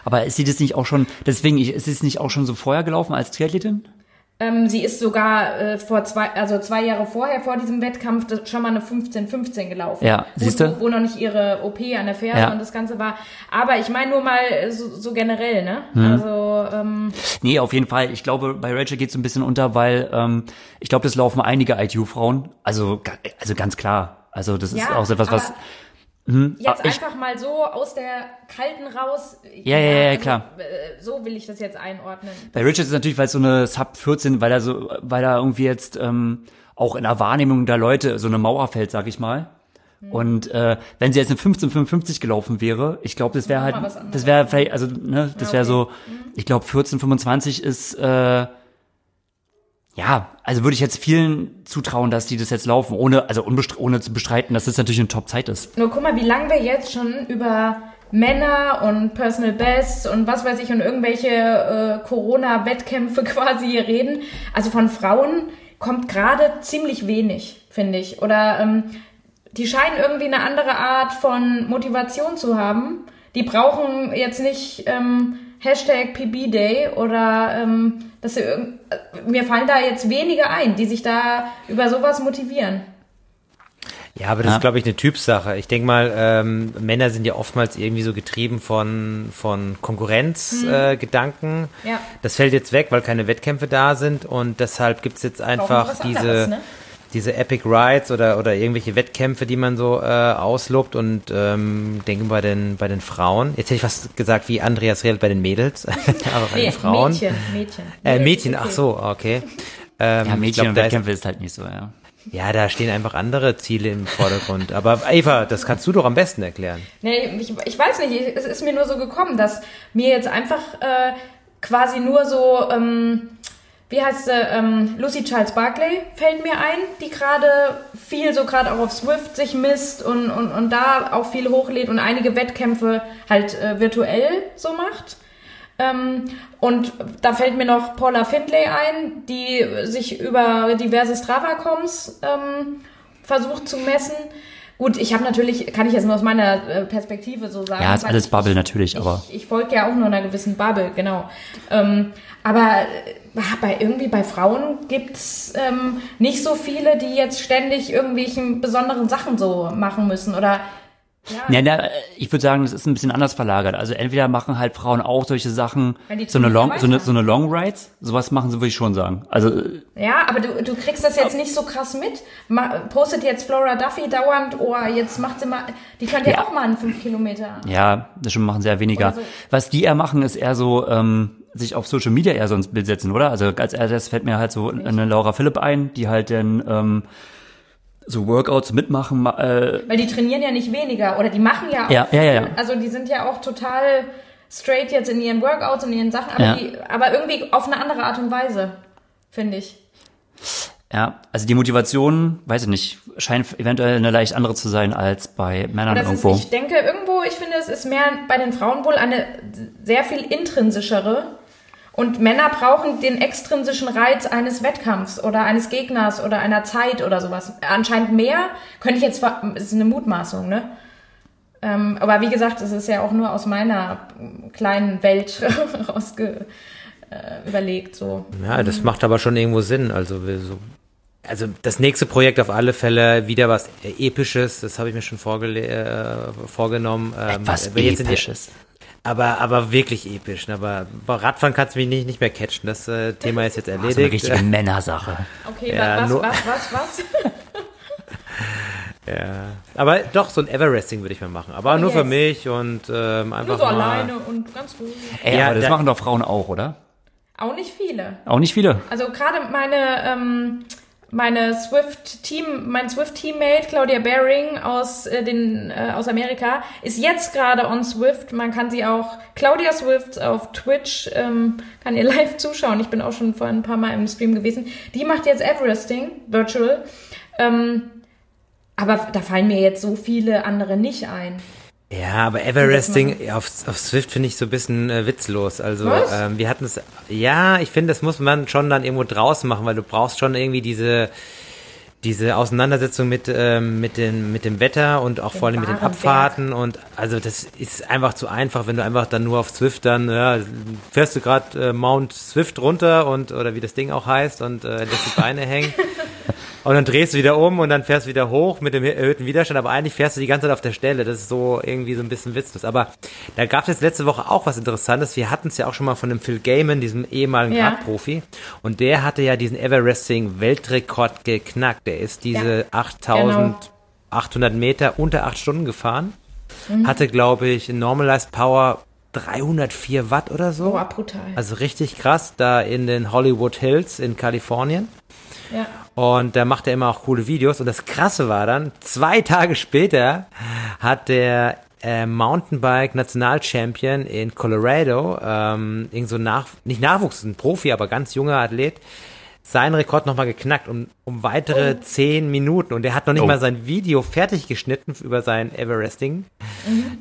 Aber ist sie das nicht auch schon, deswegen, ist es nicht auch schon so vorher gelaufen als Triathletin? Ähm, sie ist sogar äh, vor zwei, also zwei Jahre vorher, vor diesem Wettkampf, schon mal eine 15-15 gelaufen. Ja, siehst du? Wo, wo, noch nicht ihre OP an der Ferse ja. und das Ganze war. Aber ich meine nur mal so, so generell, ne? Hm. Also, ähm, Nee, auf jeden Fall. Ich glaube, bei Rachel geht es ein bisschen unter, weil ähm, ich glaube, das laufen einige ITU-Frauen. Also, also ganz klar. Also das ist ja, auch so etwas, was. Hm, jetzt ich, einfach mal so aus der kalten raus. Ja, ja, ja, ja also, klar. Äh, so will ich das jetzt einordnen. Bei Richards ist natürlich, weil es so eine Sub 14, weil er so, weil er irgendwie jetzt ähm, auch in der Wahrnehmung der Leute so eine Mauer fällt, sag ich mal. Hm. Und äh, wenn sie jetzt in 1555 gelaufen wäre, ich glaube, das wäre halt, das wäre vielleicht, also ne, das wäre so, hm. ich glaube 1425 ist äh, ja, also würde ich jetzt vielen zutrauen, dass die das jetzt laufen, ohne, also ohne zu bestreiten, dass das natürlich eine Top-Zeit ist. Nur guck mal, wie lange wir jetzt schon über Männer und Personal Bests und was weiß ich und irgendwelche äh, Corona-Wettkämpfe *laughs* quasi hier reden. Also von Frauen kommt gerade ziemlich wenig, finde ich. Oder ähm, die scheinen irgendwie eine andere Art von Motivation zu haben. Die brauchen jetzt nicht ähm, Hashtag PB Day oder ähm, dass sie, mir fallen da jetzt wenige ein, die sich da über sowas motivieren. Ja, aber das ja. ist, glaube ich, eine Typsache. Ich denke mal, ähm, Männer sind ja oftmals irgendwie so getrieben von, von Konkurrenzgedanken. Mhm. Äh, ja. Das fällt jetzt weg, weil keine Wettkämpfe da sind und deshalb gibt es jetzt einfach diese. Anderes, ne? Diese Epic Rides oder, oder irgendwelche Wettkämpfe, die man so äh, auslobt und ähm, denke bei den, bei den Frauen. Jetzt hätte ich fast gesagt, wie Andreas redet bei den Mädels, *laughs* aber bei den Frauen. Mädchen, Mädchen. Äh, Mädchen, ach so, okay. Ähm, ja, Mädchen glaub, und Wettkämpfe ist, ist halt nicht so, ja. Ja, da stehen einfach andere Ziele im Vordergrund. Aber Eva, das kannst du doch am besten erklären. Nee, ich, ich weiß nicht, es ist mir nur so gekommen, dass mir jetzt einfach äh, quasi nur so ähm, wie heißt sie, ähm, Lucy Charles Barclay fällt mir ein, die gerade viel so gerade auch auf Swift sich misst und, und, und da auch viel hochlädt und einige Wettkämpfe halt äh, virtuell so macht. Ähm, und da fällt mir noch Paula Findlay ein, die sich über diverse Strava-Coms ähm, versucht zu messen. Gut, ich habe natürlich, kann ich jetzt nur aus meiner äh, Perspektive so sagen. Ja, ist alles Bubble ich, natürlich, aber. Ich, ich folge ja auch nur einer gewissen Bubble, genau. Ähm, aber bei, irgendwie bei Frauen gibt's ähm, nicht so viele, die jetzt ständig irgendwelchen besonderen Sachen so machen müssen. Oder Ja, na, ich würde sagen, das ist ein bisschen anders verlagert. Also entweder machen halt Frauen auch solche Sachen, so eine Long, so eine, so eine Long Rides, sowas machen sie, würde ich schon sagen. Also Ja, aber du, du kriegst das jetzt nicht so krass mit. Ma, postet jetzt Flora Duffy dauernd, oh, jetzt macht sie mal, die könnte ja, Ja. auch mal einen 5 Kilometer. ja, das schon machen sie eher weniger. So. Was die eher machen, ist eher so ähm, sich auf Social Media eher so ins Bild setzen, oder? Also als erstes fällt mir halt so eine Laura Philipp ein, die halt dann ähm, so Workouts mitmachen, ma- äh, Weil die trainieren ja nicht weniger oder die machen ja auch. Ja, ja, ja, ja. Also die sind ja auch total straight jetzt in ihren Workouts und ihren Sachen, aber, Ja. die, aber irgendwie auf eine andere Art und Weise, finde ich. ja, also die Motivation, weiß ich nicht, scheint eventuell eine leicht andere zu sein als bei Männern Das ist, irgendwo. ich denke irgendwo, ich finde, es ist mehr bei den Frauen wohl eine sehr viel intrinsischere. Und Männer brauchen den extrinsischen Reiz eines Wettkampfs oder eines Gegners oder einer Zeit oder sowas. Anscheinend mehr, könnte ich jetzt, ist eine Mutmaßung, ne? Ähm, aber wie gesagt, es ist ja auch nur aus meiner kleinen Welt *laughs* rausge äh, überlegt, so. Ja, das macht aber schon irgendwo Sinn. Also, wir so, also das nächste Projekt auf alle Fälle wieder was Episches, das habe ich mir schon äh, vorgenommen. Ähm, Was aber jetzt sind die- Episches. Aber, aber wirklich episch. ne? Aber bei Radfahren kannst du mich nicht, nicht mehr catchen. Das äh, Thema ist jetzt So eine erledigt. richtige Männersache. Okay, Ja, was, nur- was, was, was? *laughs* ja. Aber doch, so ein Everesting würde ich mal machen. Aber Oh, nur für yes. mich und ähm, einfach Nur so mal. alleine und ganz ruhig. Ey, Ja, aber das da- machen doch Frauen auch, oder? Auch nicht viele. Auch nicht viele. Also gerade meine, ähm, meine Swift Team, mein Swift Teammate Claudia Baring aus äh, den äh, aus Amerika ist jetzt gerade on Swift. Man kann sie auch Claudia Swift auf Twitch ähm, kann ihr *laughs* live zuschauen. Ich bin auch schon vor ein paar Mal im Stream gewesen. Die macht jetzt Everesting virtual. Ähm, aber da fallen mir jetzt so viele andere nicht ein. Ja, aber Everesting auf, auf Swift finde ich so ein bisschen äh, witzlos. Also ähm, wir hatten es, ja, ich finde, das muss man schon dann irgendwo draußen machen, weil du brauchst schon irgendwie diese diese Auseinandersetzung mit ähm, mit dem mit dem Wetter und auch vor allem mit den Abfahrten und also das ist einfach zu einfach, wenn du einfach dann nur auf Swift dann ja, fährst du gerade äh, Mount Swift runter und oder wie das Ding auch heißt und äh, lässt die Beine hängen. *laughs* Und dann drehst du wieder um und dann fährst du wieder hoch mit dem erhöhten Widerstand, aber eigentlich fährst du die ganze Zeit auf der Stelle. Das ist so irgendwie so ein bisschen witzlos. Aber da gab es jetzt letzte Woche auch was Interessantes. Wir hatten es ja auch schon mal von dem Phil Gaiman, diesem ehemaligen Ja. Radprofi. Und der hatte ja diesen Everesting-Weltrekord geknackt. Der ist diese Ja, 8800 Meter unter 8 Stunden gefahren. Mhm. Hatte, glaube ich, Normalized Power 304 Watt oder so. Boah, brutal. Also richtig krass, da in den Hollywood Hills in Kalifornien. ja. Und da macht er immer auch coole Videos. Und das Krasse war dann, zwei *laughs* Tage später hat der äh, Mountainbike-Nationalchampion in Colorado, ähm, irgend so nach, nicht Nachwuchs, ein Profi, aber ganz junger Athlet, seinen Rekord nochmal geknackt um, um weitere zehn Minuten. Und er hat noch nicht Oh. mal sein Video fertig geschnitten über sein Everesting,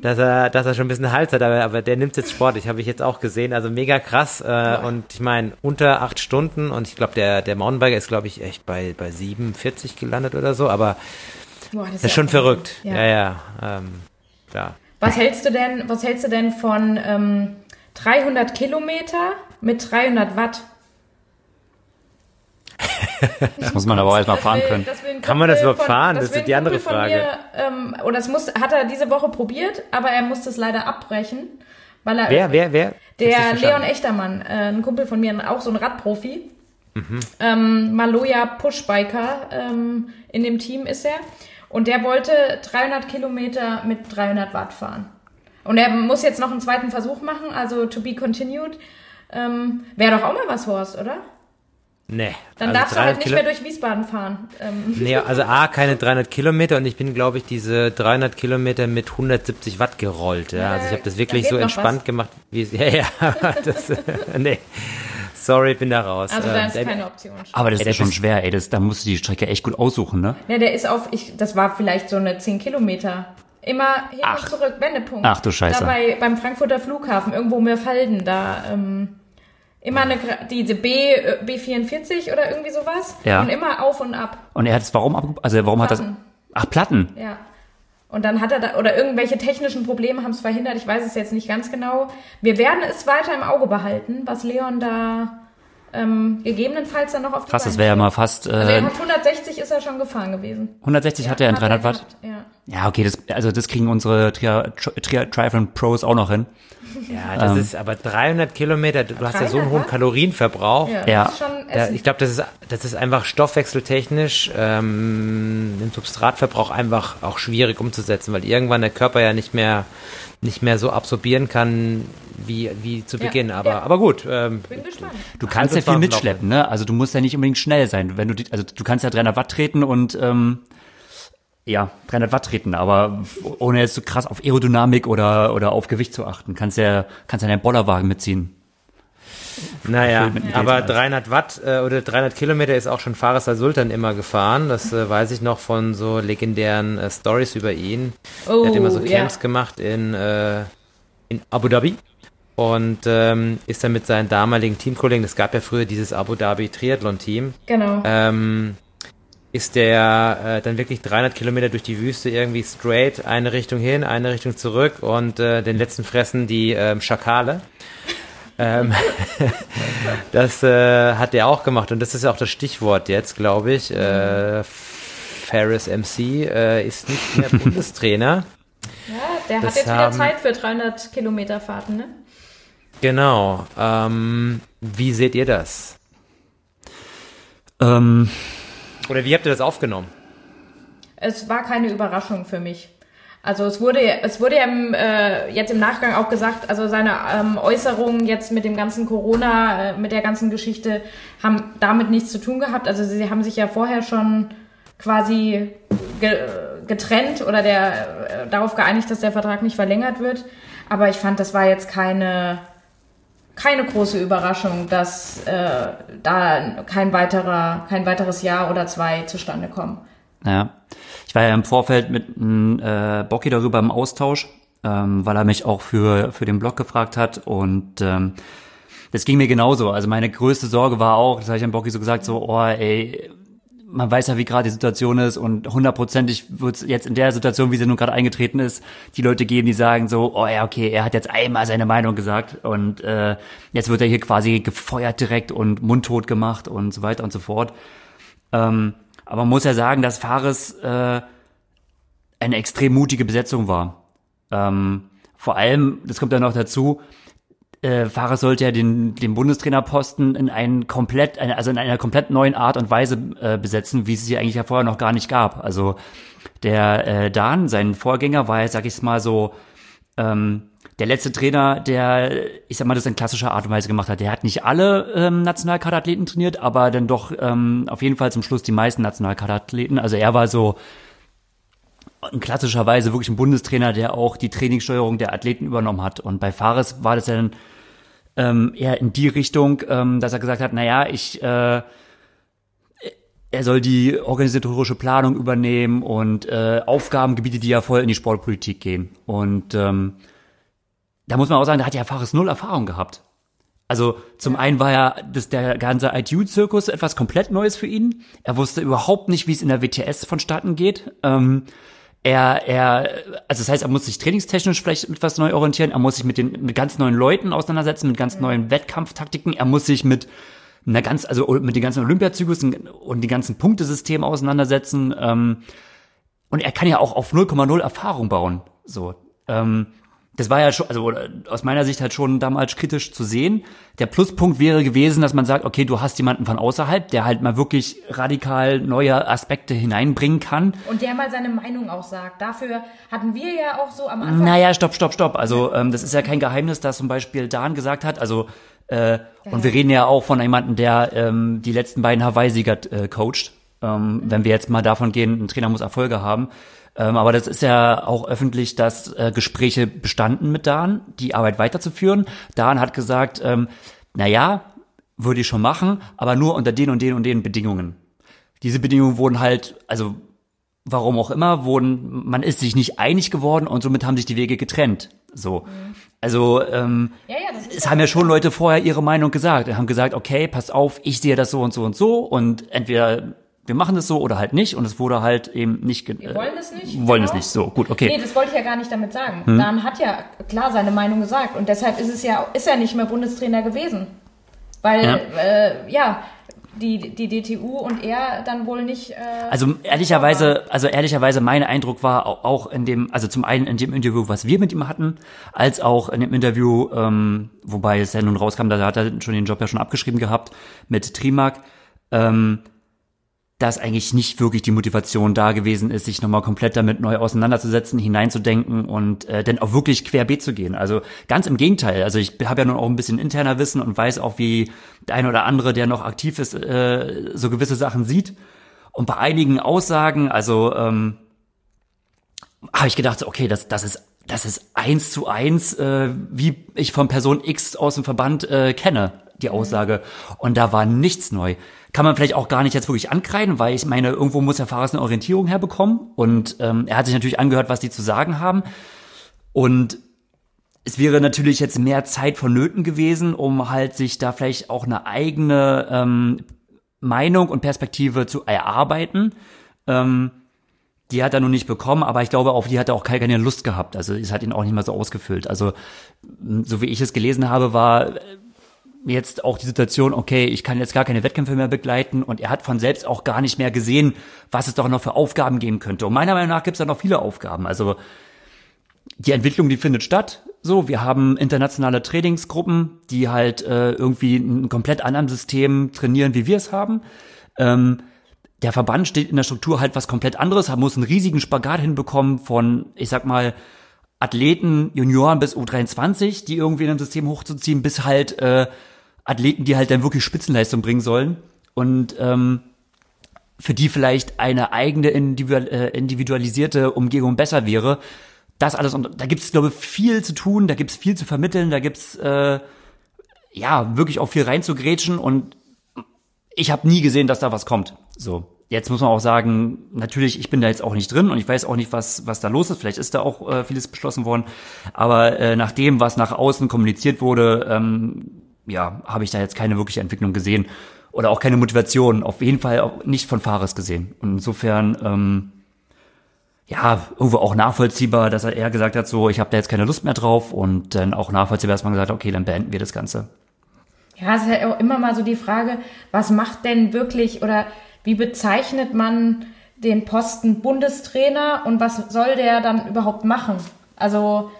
dass, er, dass er schon ein bisschen Hals hat, aber, aber der nimmt jetzt Sport. Ich habe ich jetzt auch gesehen. Also mega krass. Äh, und ich meine, unter acht Stunden und ich glaube, der, der Mountainbiker ist, glaube ich, echt bei, bei 47 gelandet oder so, aber Boah, das ist ja schon verrückt. Wahnsinn. Ja, ja. Ähm, ja. Was hältst du denn, was hältst du denn von ähm, 300 Kilometer mit 300 Watt? Das muss man aber auch erstmal fahren können. Kann man das überhaupt fahren? Das ist die andere Frage. Mir, ähm, oder das muss, hat er diese Woche probiert, aber er musste es leider abbrechen, weil er Wer, wer, wer? der Leon. Echtermann, äh, ein Kumpel von mir, auch so ein Radprofi. Mhm. Ähm, Maloja Pushbiker ähm, in dem Team ist er. Und der wollte 300 Kilometer mit 300 Watt fahren. Und er muss jetzt noch einen zweiten Versuch machen, also to be continued. Ähm, Wäre doch auch mal was, Horst, oder? Nee. Dann also darfst du halt 300 nicht Kilo- mehr durch Wiesbaden fahren. Ähm, Nee, also A, keine 300 Kilometer und ich bin, glaube ich, diese 300 Kilometer mit 170 Watt gerollt. Ja. Also ich habe das da wirklich geht so entspannt was. gemacht. Wie es, *laughs* ja, ja, das, *laughs* nee. Sorry, bin da raus. also da Ähm, ist keine Option. Aber das Ey, das ist schon ist- schwer, ey. Das, da musst du die Strecke echt gut aussuchen, ne? Ja, der ist auf, ich, das war vielleicht so eine 10 Kilometer. Immer hin Ach. und zurück, Wendepunkt. Ach du Scheiße. Da bei, beim Frankfurter Flughafen, irgendwo Mirfelden, da, ähm, immer eine, diese B, äh, B44 oder irgendwie sowas. Ja. Und immer auf und ab. Und er hat es warum abge Also warum hat das. Platten. Ach, Platten. Ja. Und dann hat er da, oder irgendwelche technischen Probleme haben es verhindert, ich weiß es jetzt nicht ganz genau. Wir werden es weiter im Auge behalten, was Leon da ähm, gegebenenfalls dann noch auf die Krass, das Beine wäre ja mal fast. Also Äh, er hat 160 ist er schon gefahren gewesen. 160 hat er in 300 Watt. Ja. Ja, okay, das, also das kriegen unsere Tri Tri Triathlon Pros auch noch hin. Ja, das ähm, ist aber 300 Kilometer, du 300, hast ja so einen hohen Kalorienverbrauch. Ja. ja. ja ich glaube, das ist, das ist einfach stoffwechseltechnisch ähm, den Substratverbrauch einfach auch schwierig umzusetzen, weil irgendwann der Körper ja nicht mehr nicht mehr so absorbieren kann wie, wie zu Beginn. Ja, aber, ja. aber gut. Ähm, Bin gespannt. Du kannst also ja viel mitschleppen, ne? Also du musst ja nicht unbedingt schnell sein. Wenn du, also du kannst ja 300 Watt treten und ähm, ja, 300 Watt treten, aber ohne jetzt so krass auf Aerodynamik oder, oder auf Gewicht zu achten. Kannst ja, kannst ja deinen Bollerwagen mitziehen. Naja, aber 300 Watt äh, oder 300 Kilometer ist auch schon Fares al-Sultan immer gefahren. Das äh, weiß ich noch von so legendären äh, Stories über ihn. Oh, er hat immer so Camps ja. gemacht in, äh, in Abu Dhabi und ähm, ist dann mit seinen damaligen Teamkollegen, es gab ja früher dieses Abu Dhabi Triathlon-Team. Genau. Ähm, ist der äh, dann wirklich 300 Kilometer durch die Wüste irgendwie straight, eine Richtung hin, eine Richtung zurück und äh, den letzten fressen die ähm, Schakale. *laughs* ähm, *laughs* das äh, hat er auch gemacht und das ist ja auch das Stichwort jetzt, glaube ich. Äh, Ferris MC äh, ist nicht mehr *laughs* Bundestrainer. Ja, der das hat jetzt wieder Zeit für 300 Kilometer Fahrten, ne? Genau. Ähm, wie seht ihr das? Ähm, oder wie habt ihr das aufgenommen? Es war keine Überraschung für mich. Also es wurde, es wurde ja im, äh, jetzt im Nachgang auch gesagt, also seine ähm, Äußerungen jetzt mit dem ganzen Corona, äh, mit der ganzen Geschichte, haben damit nichts zu tun gehabt. Also sie haben sich ja vorher schon quasi ge getrennt oder der, äh, darauf geeinigt, dass der Vertrag nicht verlängert wird. Aber ich fand, das war jetzt keine, keine große Überraschung, dass äh, da kein weiterer, kein weiteres Jahr oder zwei zustande kommen. Ja, ich war ja im Vorfeld mit äh, Bocky darüber im Austausch, ähm, weil er mich auch für für den Blog gefragt hat und ähm, das ging mir genauso. Also meine größte Sorge war auch, das habe ich an Bocky so gesagt, so, oh ey, man weiß ja, wie gerade die Situation ist und hundertprozentig wird es jetzt in der Situation, wie sie nun gerade eingetreten ist, die Leute geben, die sagen so, oh ja, okay, er hat jetzt einmal seine Meinung gesagt und äh, jetzt wird er hier quasi gefeuert direkt und mundtot gemacht und so weiter und so fort. Ähm, aber man muss ja sagen, dass Fares äh, eine extrem mutige Besetzung war. Ähm, vor allem, das kommt ja noch dazu, äh, Fahrer sollte ja den, den Bundestrainerposten in einen komplett, also in einer komplett neuen Art und Weise äh, besetzen, wie es sie eigentlich ja vorher noch gar nicht gab. Also der äh, Dan, sein Vorgänger, war ja, sag ich mal so, ähm, der letzte Trainer, der, ich sag mal, das in klassischer Art und Weise gemacht hat. Der hat nicht alle ähm, Nationalkaderathleten trainiert, aber dann doch ähm, auf jeden Fall zum Schluss die meisten Nationalkaderathleten. Also er war so in klassischer Weise wirklich ein Bundestrainer, der auch die Trainingssteuerung der Athleten übernommen hat. Und bei Fares war das dann ähm, eher in die Richtung, ähm, dass er gesagt hat, naja, ich äh, er soll die organisatorische Planung übernehmen und äh, Aufgabengebiete, die ja voll in die Sportpolitik gehen. Und ähm, da muss man auch sagen, da hat ja Fares null Erfahrung gehabt. Also zum einen war ja das, der ganze ITU-Zirkus etwas komplett Neues für ihn. Er wusste überhaupt nicht, wie es in der WTS vonstatten geht. Ähm, er, er, also das heißt, er muss sich trainingstechnisch vielleicht mit was neu orientieren, er muss sich mit den, mit ganz neuen Leuten auseinandersetzen, mit ganz neuen Wettkampftaktiken, er muss sich mit einer ganz, also mit den ganzen Olympiazyklusen und den ganzen Punktesystemen auseinandersetzen, ähm, und er kann ja auch auf 0,0 Erfahrung bauen, so. Ähm, das war ja schon, also aus meiner Sicht halt schon damals kritisch zu sehen. Der Pluspunkt wäre gewesen, dass man sagt, okay, du hast jemanden von außerhalb, der halt mal wirklich radikal neue Aspekte hineinbringen kann. Und der mal seine Meinung auch sagt. Dafür hatten wir ja auch so am Anfang. Naja, stopp, stopp, stopp. Also ähm, das ist ja kein Geheimnis, dass zum Beispiel Dan gesagt hat, also äh, und wir reden ja auch von jemandem, der ähm, die letzten beiden Hawaii-Sieger äh, coacht. Ähm. Wenn wir jetzt mal davon gehen, ein Trainer muss Erfolge haben ähm, aber das ist ja auch öffentlich, dass äh, Gespräche bestanden mit Dan, die Arbeit weiterzuführen. Dan hat gesagt, ähm, na ja, würde ich schon machen, aber nur unter den und den und den Bedingungen. Diese Bedingungen wurden halt, also warum auch immer, wurden, man ist sich nicht einig geworden und somit haben sich die Wege getrennt. So. Mhm. Also ähm, ja, ja, es haben ja schon Leute vorher ihre Meinung gesagt. haben gesagt, okay, pass auf, ich sehe das so und so und so und entweder wir machen das so oder halt nicht und es wurde halt eben nicht. Wir wollen es nicht. Wollen genau. es nicht, so, gut, okay. Nee, das wollte ich ja gar nicht damit sagen. Hm. Dan hat ja klar seine Meinung gesagt und deshalb ist es ja, ist er nicht mehr Bundestrainer gewesen. Weil, ja, äh, ja die, die DTU und er dann wohl nicht. Äh, Also ehrlicherweise, also ehrlicherweise, mein Eindruck war au- auch in dem, also zum einen in dem Interview, was wir mit ihm hatten, als auch in dem Interview, ähm, wobei es ja nun rauskam, da hat er schon den Job ja schon abgeschrieben gehabt mit Trimark, ähm, dass eigentlich nicht wirklich die Motivation da gewesen ist, sich nochmal komplett damit neu auseinanderzusetzen, hineinzudenken und äh, dann auch wirklich querbeet zu gehen. Also ganz im Gegenteil. Also ich habe ja nun auch ein bisschen interner Wissen und weiß auch, wie der eine oder andere, der noch aktiv ist, äh, so gewisse Sachen sieht. Und bei einigen Aussagen, also ähm, habe ich gedacht, okay, das, das ist das ist eins zu eins, äh, wie ich von Person X aus dem Verband äh, kenne, die Aussage. Und da war nichts neu. Kann man vielleicht auch gar nicht jetzt wirklich ankreiden, weil ich meine, irgendwo muss der Fahrer eine Orientierung herbekommen. Und ähm, er hat sich natürlich angehört, was die zu sagen haben. Und es wäre natürlich jetzt mehr Zeit vonnöten gewesen, um halt sich da vielleicht auch eine eigene ähm, Meinung und Perspektive zu erarbeiten. Ähm, die hat er noch nicht bekommen, aber ich glaube, auf die hat er auch keine Lust gehabt. Also es hat ihn auch nicht mal so ausgefüllt. Also so wie ich es gelesen habe, war jetzt auch die Situation, okay, ich kann jetzt gar keine Wettkämpfe mehr begleiten und er hat von selbst auch gar nicht mehr gesehen, was es doch noch für Aufgaben geben könnte. Und meiner Meinung nach gibt es da noch viele Aufgaben. Also die Entwicklung, die findet statt. So, wir haben internationale Trainingsgruppen, die halt äh, irgendwie ein komplett anderen System trainieren, wie wir es haben. Ähm, der Verband steht in der Struktur halt was komplett anderes, er muss einen riesigen Spagat hinbekommen von, ich sag mal, Athleten, Junioren bis U23, die irgendwie in einem System hochzuziehen, bis halt äh, Athleten, die halt dann wirklich Spitzenleistung bringen sollen. Und ähm, für die vielleicht eine eigene äh, individualisierte Umgebung besser wäre. Das alles und da gibt es, glaube ich, viel zu tun, da gibt es viel zu vermitteln, da gibt's äh, ja wirklich auch viel reinzugrätschen und ich habe nie gesehen, dass da was kommt. So, jetzt muss man auch sagen, natürlich, ich bin da jetzt auch nicht drin und ich weiß auch nicht, was was da los ist. Vielleicht ist da auch äh, vieles beschlossen worden, aber äh, nach dem, was nach außen kommuniziert wurde, ähm, ja, habe ich da jetzt keine wirkliche Entwicklung gesehen oder auch keine Motivation. Auf jeden Fall auch nicht von Fahrers gesehen. Und insofern ähm, ja, irgendwo auch nachvollziehbar, dass er eher gesagt hat, so, ich habe da jetzt keine Lust mehr drauf und dann auch nachvollziehbar, dass man gesagt hat, okay, dann beenden wir das Ganze. Ja, es ist ja auch immer mal so die Frage, was macht denn wirklich oder wie bezeichnet man den Posten Bundestrainer und was soll der dann überhaupt machen? Also,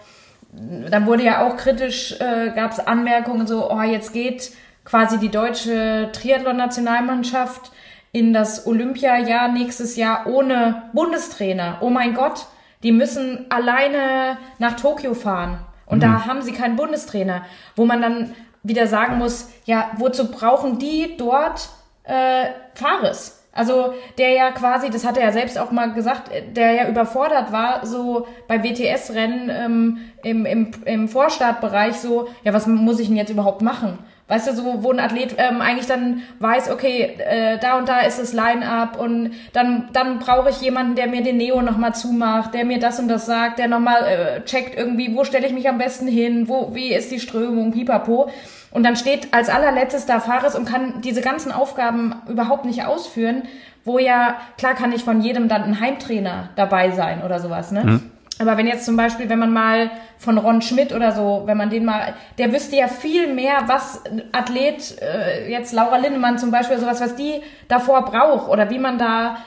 dann wurde ja auch kritisch, äh, gab es Anmerkungen so, oh, jetzt geht quasi die deutsche Triathlon-Nationalmannschaft in das Olympiajahr nächstes Jahr ohne Bundestrainer. Oh mein Gott, die müssen alleine nach Tokio fahren. Und da haben sie keinen Bundestrainer, wo man dann wieder sagen muss, ja, wozu brauchen die dort äh, Fares? Also der ja quasi, das hat er ja selbst auch mal gesagt, der ja überfordert war, so bei WTS-Rennen ähm, im, im, im Vorstartbereich so, ja, was muss ich denn jetzt überhaupt machen? Weißt du, so wo ein Athlet ähm, eigentlich dann weiß, okay, äh, da und da ist das Line-up und dann dann brauche ich jemanden, der mir den Neo nochmal zumacht, der mir das und das sagt, der nochmal äh, checkt irgendwie, wo stelle ich mich am besten hin, wo wie ist die Strömung, pipapo. Und dann steht als allerletztes da Fares und kann diese ganzen Aufgaben überhaupt nicht ausführen, wo ja, klar kann ich von jedem dann ein Heimtrainer dabei sein oder sowas, ne? Aber wenn jetzt zum Beispiel, wenn man mal von Ron Schmidt oder so, wenn man den mal, der wüsste ja viel mehr, was Athlet, äh, jetzt Laura Lindemann zum Beispiel, sowas, was die davor braucht oder wie man da,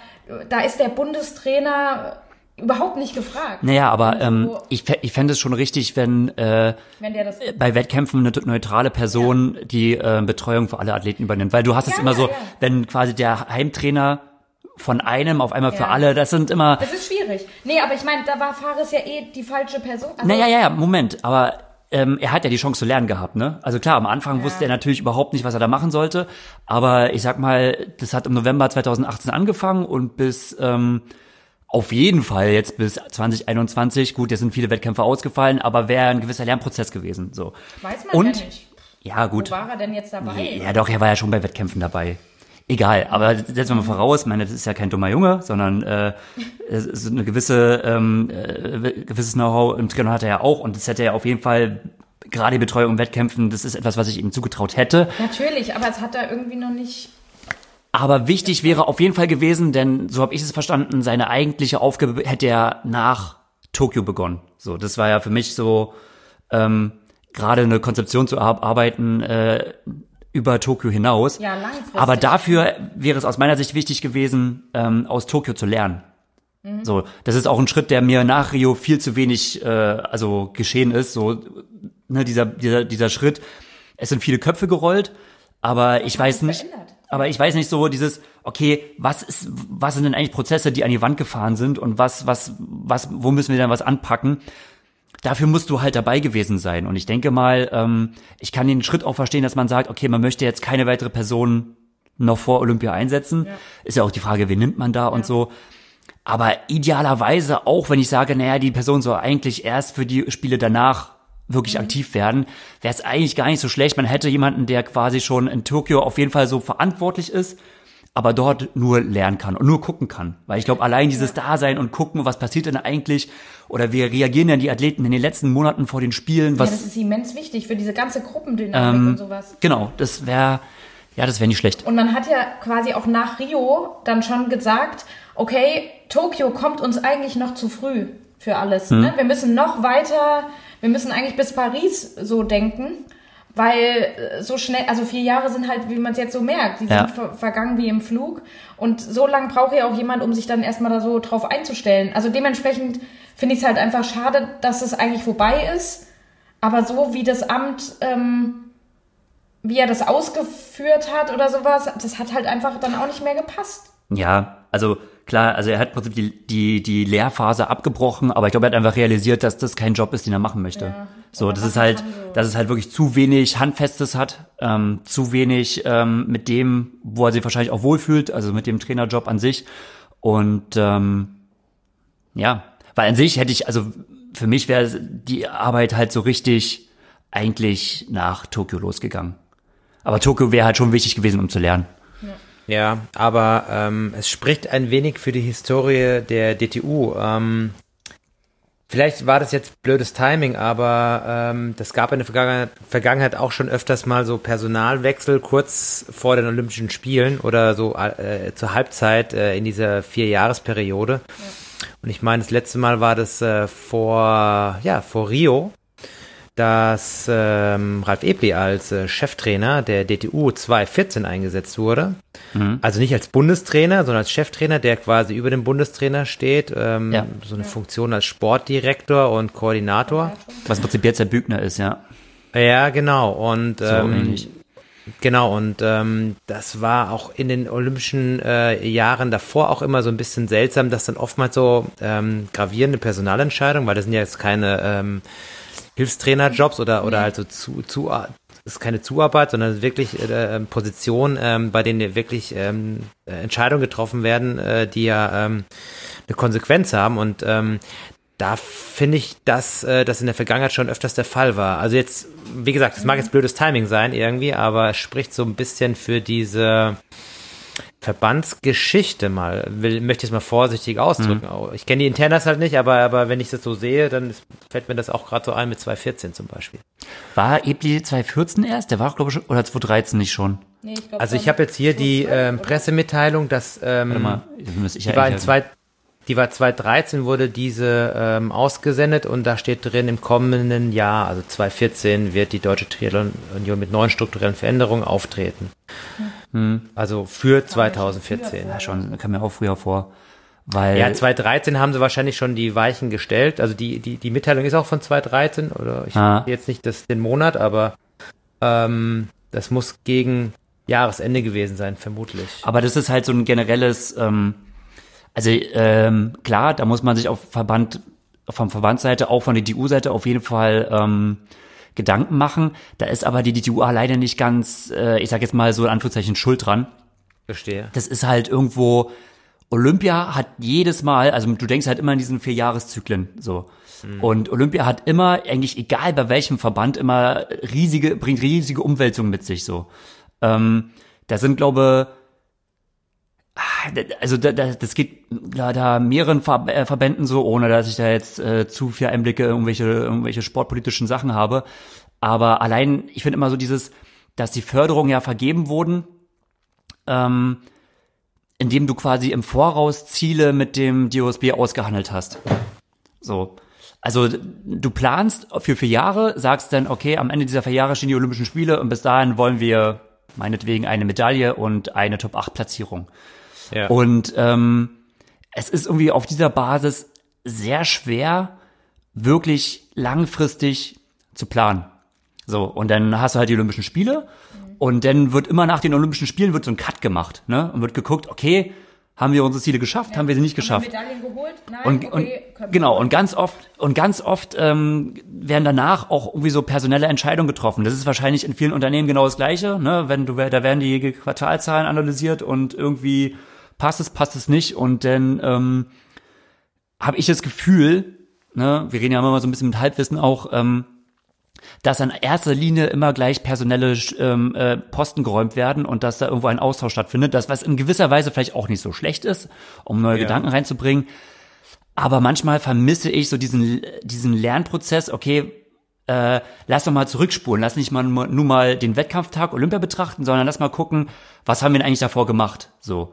da ist der Bundestrainer überhaupt nicht gefragt. Naja, aber ähm, So, ich, ich fände es schon richtig, wenn äh, wenn das, bei Wettkämpfen eine neutrale Person die äh, Betreuung für alle Athleten übernimmt. Weil du hast es Ja, immer ja, so, ja. wenn quasi der Heimtrainer von einem auf einmal für Ja. alle, das sind immer, das ist schwierig. Nee, aber ich meine, da war Fares ja eh die falsche Person. Also, naja, ja, ja, Moment, aber ähm, er hat ja die Chance zu lernen gehabt, ne? Also klar, am Anfang Ja. wusste er natürlich überhaupt nicht, was er da machen sollte, aber ich sag mal, das hat im November 2018 angefangen und bis ähm, auf jeden Fall jetzt bis 2021, gut, jetzt sind viele Wettkämpfe ausgefallen, aber wäre ein gewisser Lernprozess gewesen, so. Weiß man Und ja nicht. Ja, gut. Wo war er denn jetzt dabei? Ja, doch, er war ja schon bei Wettkämpfen dabei. Egal, aber setzen wir mal voraus, ich meine, das ist ja kein dummer Junge, sondern äh, es ist eine gewisse ähm, äh, gewisses Know-how im Triathlon hat er ja auch und das hätte er auf jeden Fall gerade die Betreuung im Wettkämpfen, das ist etwas, was ich ihm zugetraut hätte. Natürlich, aber es hat er irgendwie noch nicht. Aber wichtig wäre auf jeden Fall gewesen, denn so habe ich es verstanden, seine eigentliche Aufgabe hätte er nach Tokio begonnen. So, das war ja für mich so ähm, gerade eine Konzeption zu ar- arbeiten äh, über Tokio hinaus. Ja, langfristig. Aber dafür wäre es aus meiner Sicht wichtig gewesen, ähm, aus Tokio zu lernen. Mhm. So, das ist auch ein Schritt, der mir nach Rio viel zu wenig, äh, also geschehen ist. So, ne, dieser, dieser, dieser Schritt. Es sind viele Köpfe gerollt, aber ich weiß nicht, verändert. Aber ich weiß nicht so dieses, okay, was ist, was sind denn eigentlich Prozesse, die an die Wand gefahren sind und was, was, was, wo müssen wir denn was anpacken? Dafür musst du halt dabei gewesen sein. Und ich denke mal, ähm, ich kann den Schritt auch verstehen, dass man sagt, okay, man möchte jetzt keine weitere Person noch vor Olympia einsetzen. Ist ja auch die Frage, wen nimmt man da und so. Aber idealerweise, auch wenn ich sage, naja, die Person soll eigentlich erst für die Spiele danach wirklich aktiv werden, wäre es eigentlich gar nicht so schlecht. Man hätte jemanden, der quasi schon in Tokio auf jeden Fall so verantwortlich ist, aber dort nur lernen kann und nur gucken kann. Weil ich glaube, allein dieses Dasein und gucken, was passiert denn eigentlich, oder wie reagieren denn die Athleten in den letzten Monaten vor den Spielen, ja, was, das ist immens wichtig für diese ganze Gruppendynamik Ähm, und sowas. genau, das wäre, ja, das wäre nicht schlecht. Und man hat ja quasi auch nach Rio dann schon gesagt, okay, Tokio kommt uns eigentlich noch zu früh für alles. Hm. Ne? Wir müssen noch weiter, wir müssen eigentlich bis Paris so denken, weil äh, so schnell, also vier Jahre sind halt, wie man es jetzt so merkt, die Ja. sind ver vergangen wie im Flug. Und so lang braucht ja auch jemand, um sich dann erstmal da so drauf einzustellen. Also dementsprechend finde ich es halt einfach schade, dass es eigentlich vorbei ist. Aber so wie das Amt ähm, wie er das ausgeführt hat oder sowas, das hat halt einfach dann auch nicht mehr gepasst. Ja, also klar, also er hat im Prinzip die, die, die Lehrphase abgebrochen, aber ich glaube, er hat einfach realisiert, dass das kein Job ist, den er machen möchte. so, oder das ist halt, so. dass es halt wirklich zu wenig Handfestes hat, ähm, zu wenig ähm, mit dem, wo er sich wahrscheinlich auch wohlfühlt, also mit dem Trainerjob an sich. Und ähm, ja, weil an sich hätte ich, also für mich wäre die Arbeit halt so richtig eigentlich nach Tokio losgegangen. Aber Tokio wäre halt schon wichtig gewesen, um zu lernen. Ja, aber ähm, es spricht ein wenig für die Historie der DTU. Ähm, vielleicht war das jetzt blödes Timing, aber ähm, das gab in der Vergangenheit, Vergangenheit auch schon öfters mal so Personalwechsel kurz vor den Olympischen Spielen oder so äh, zur Halbzeit äh, in dieser Vierjahresperiode. Und ich meine, das letzte Mal war das äh, vor, ja, vor Rio, dass ähm, Ralf Ebli als äh, Cheftrainer der DTU 2014 eingesetzt wurde. Also nicht als Bundestrainer, sondern als Cheftrainer, der quasi über dem Bundestrainer steht. Ähm, Ja. So eine Funktion als Sportdirektor und Koordinator. Was im Prinzip jetzt der Bügner ist, ja. Ja, genau. Und So ähm, ähnlich. Genau, und ähm, das war auch in den olympischen äh, Jahren davor auch immer so ein bisschen seltsam, dass dann oftmals so ähm, gravierende Personalentscheidungen, weil das sind ja jetzt keine ähm, Hilfstrainerjobs oder, oder halt so zu, zu das ist keine Zuarbeit, sondern wirklich äh, ähm, Positionen, ähm, bei denen wirklich ähm, äh, Entscheidungen getroffen werden, äh, die ja ähm, eine Konsequenz haben. Und ähm, da finde ich, dass äh, das in der Vergangenheit schon öfters der Fall war. Also jetzt, wie gesagt, es mag jetzt blödes Timing sein irgendwie, aber es spricht so ein bisschen für diese Verbandsgeschichte mal. Will, möchte ich es mal vorsichtig ausdrücken. Mhm. Ich kenne die Internas halt nicht, aber, aber wenn ich das so sehe, dann ist, fällt mir das auch gerade so ein mit 2014 zum Beispiel. War Ebli 2014 erst? Der war, glaube ich, schon, oder 2013 nicht schon? Nee, ich glaub Also ich habe jetzt hier die 2012, ähm? Pressemitteilung, dass ähm, Warte mal, die ja war in zwei, die war 2013 wurde diese ähm, ausgesendet und da steht drin im kommenden Jahr, also 2014 wird die Deutsche Triathlon Union mit neuen strukturellen Veränderungen auftreten. Also für 2014. Ja, schon, kam mir auch früher vor. Weil, Ja, 2013 haben sie wahrscheinlich schon die Weichen gestellt. Also die, die, die Mitteilung ist auch von 2013 oder ich Ah. weiß jetzt nicht das, den Monat, aber ähm, das muss gegen Jahresende gewesen sein, vermutlich. aber das ist halt so ein generelles, ähm, also ähm, klar, da muss man sich auf Verband, vom Verbandsseite, auch von der DU-Seite auf jeden Fall ähm, Gedanken machen. Da ist aber die DTU leider nicht ganz, äh, ich sag jetzt mal so in Anführungszeichen, schuld dran. Verstehe. das ist halt irgendwo, Olympia hat jedes Mal, also du denkst halt immer in diesen vier Jahreszyklen so. Und Olympia hat immer, eigentlich egal bei welchem Verband, immer riesige, bringt riesige Umwälzungen mit sich so. Ähm, da sind, glaube also da, da, das geht da, da mehreren äh, Verbänden so, ohne dass ich da jetzt äh, zu viel Einblicke in irgendwelche, irgendwelche sportpolitischen Sachen habe. Aber allein, ich finde immer so dieses, dass die Förderungen ja vergeben wurden, ähm, indem du quasi im Voraus Ziele mit dem DOSB ausgehandelt hast. So. Also du planst für vier Jahre, sagst dann, okay, am Ende dieser vier Jahre stehen die Olympischen Spiele und bis dahin wollen wir meinetwegen eine Medaille und eine Top-8-Platzierung. Ja. Und ähm, es ist irgendwie auf dieser Basis sehr schwer, wirklich langfristig zu planen. So, und dann hast du halt die Olympischen Spiele und dann wird immer nach den Olympischen Spielen wird so ein Cut gemacht, ne? Und wird geguckt, okay, haben wir unsere Ziele geschafft, haben wir sie nicht geschafft. Haben wir Medaillen geholt? Nein, Und, okay, und genau, und ganz oft, und ganz oft ähm, werden danach auch irgendwie so personelle Entscheidungen getroffen. Das ist wahrscheinlich in vielen Unternehmen genau das Gleiche. Ne? Wenn du, da werden die Quartalzahlen analysiert und irgendwie passt es, passt es nicht. Und dann ähm, habe ich das Gefühl, ne, wir reden ja immer mal so ein bisschen mit Halbwissen auch, ähm, dass in erster Linie immer gleich personelle ähm, äh, Posten geräumt werden und dass da irgendwo ein Austausch stattfindet. Das, was in gewisser Weise vielleicht auch nicht so schlecht ist, um neue Ja. Gedanken reinzubringen. Aber manchmal vermisse ich so diesen, diesen Lernprozess, okay, äh, lass doch mal zurückspulen, lass nicht mal nur mal den Wettkampftag Olympia betrachten, sondern lass mal gucken, was haben wir denn eigentlich davor gemacht, so.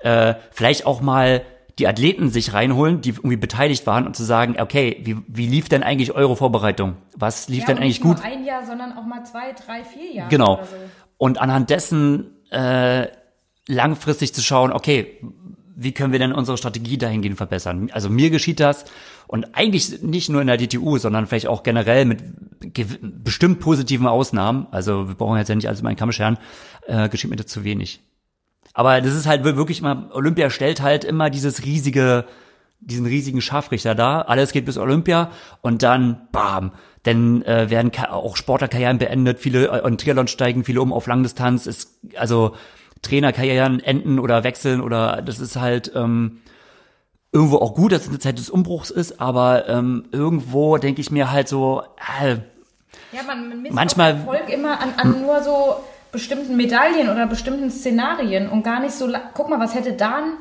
Äh, vielleicht auch mal die Athleten sich reinholen, die irgendwie beteiligt waren und zu sagen, okay, wie, wie lief denn eigentlich eure Vorbereitung? Was lief ja, denn eigentlich nicht nur gut? ein Jahr, sondern auch mal zwei, drei, vier Jahre Genau. so. Und anhand dessen äh, langfristig zu schauen, okay, wie können wir denn unsere Strategie dahingehend verbessern? Also mir geschieht das und eigentlich nicht nur in der DTU, sondern vielleicht auch generell mit bestimmt positiven Ausnahmen. Also wir brauchen jetzt ja nicht alles über einen Kamm scheren, äh, geschieht mir das zu wenig. Aber das ist halt wirklich mal, Olympia stellt halt immer dieses riesige, diesen riesigen Scharfrichter da. Alles geht bis Olympia und dann, bam, dann äh, werden auch Sportlerkarrieren beendet, viele äh, und Triathlon steigen viele um auf Langdistanz. Ist, also Trainerkarrieren enden oder wechseln oder das ist halt ähm, irgendwo auch gut, dass es eine Zeit des Umbruchs ist, aber ähm, irgendwo denke ich mir halt so, äh, Ja, man misst Manchmal- Erfolg immer an, an nur so bestimmten Medaillen oder bestimmten Szenarien und gar nicht so, guck mal, was hätte Dan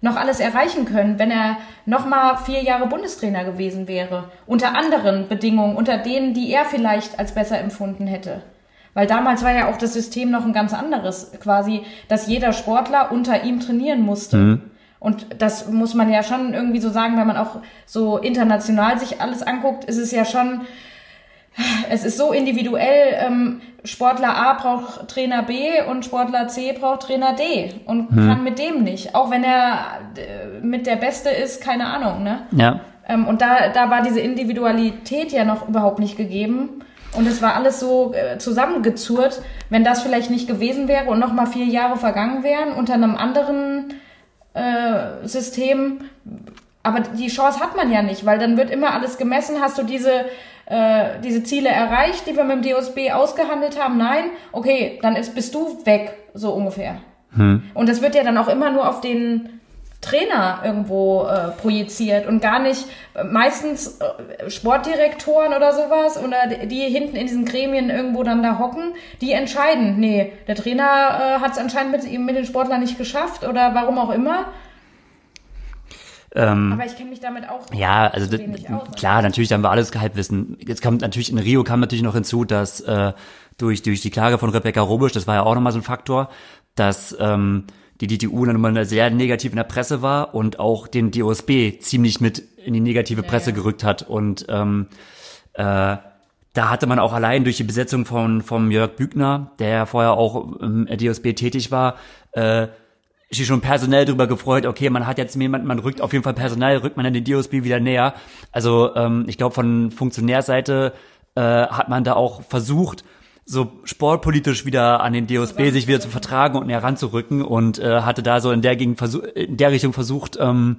noch alles erreichen können, wenn er noch mal vier Jahre Bundestrainer gewesen wäre. Unter anderen Bedingungen, unter denen, die er vielleicht als besser empfunden hätte. Weil damals war ja auch das System noch ein ganz anderes, quasi, dass jeder Sportler unter ihm trainieren musste. Und das muss man ja schon irgendwie so sagen, wenn man auch so international sich alles anguckt, ist es ja schon, *laughs* es ist so individuell, ähm, Sportler A braucht Trainer B und Sportler C braucht Trainer D und kann mit dem nicht. Auch wenn er äh, mit der Beste ist, keine Ahnung, ne? ja, Ähm, und da, da war diese Individualität ja noch überhaupt nicht gegeben. Und es war alles so äh, zusammengezurrt. Wenn das vielleicht nicht gewesen wäre und noch mal vier Jahre vergangen wären unter einem anderen äh, System, aber die Chance hat man ja nicht, weil dann wird immer alles gemessen. Hast du diese, äh, diese Ziele erreicht, die wir mit dem DOSB ausgehandelt haben? Nein? Okay, dann ist, bist du weg, so ungefähr. Und das wird ja dann auch immer nur auf den Trainer irgendwo äh, projiziert und gar nicht äh, meistens äh, Sportdirektoren oder sowas oder die, die hinten in diesen Gremien irgendwo dann da hocken, die entscheiden, nee, der Trainer äh, hat es anscheinend mit mit den Sportlern nicht geschafft oder warum auch immer. Ähm, Aber ich kenne mich damit auch Ja, also das, aus. klar, natürlich haben wir alles Gehaltwissen. Jetzt kommt natürlich in Rio kam natürlich noch hinzu, dass äh, durch durch die Klage von Rebecca Robisch, das war ja auch nochmal so ein Faktor, dass ähm, die DTU dann immer sehr negativ in der Presse war und auch den DOSB ziemlich mit in die negative Presse ja. gerückt hat und ähm, äh, da hatte man auch allein durch die Besetzung von vom Jörg Bügner, der ja vorher auch im DOSB tätig war, äh, sich schon personell drüber gefreut, okay, man hat jetzt jemand, man rückt auf jeden Fall personell, rückt man an den DOSB wieder näher. Also ähm, ich glaube, von Funktionärseite äh, hat man da auch versucht, so sportpolitisch wieder an den DOSB sich wieder zu vertragen und näher ranzurücken und äh, hatte da so in der Gegend in der Richtung versucht, ähm,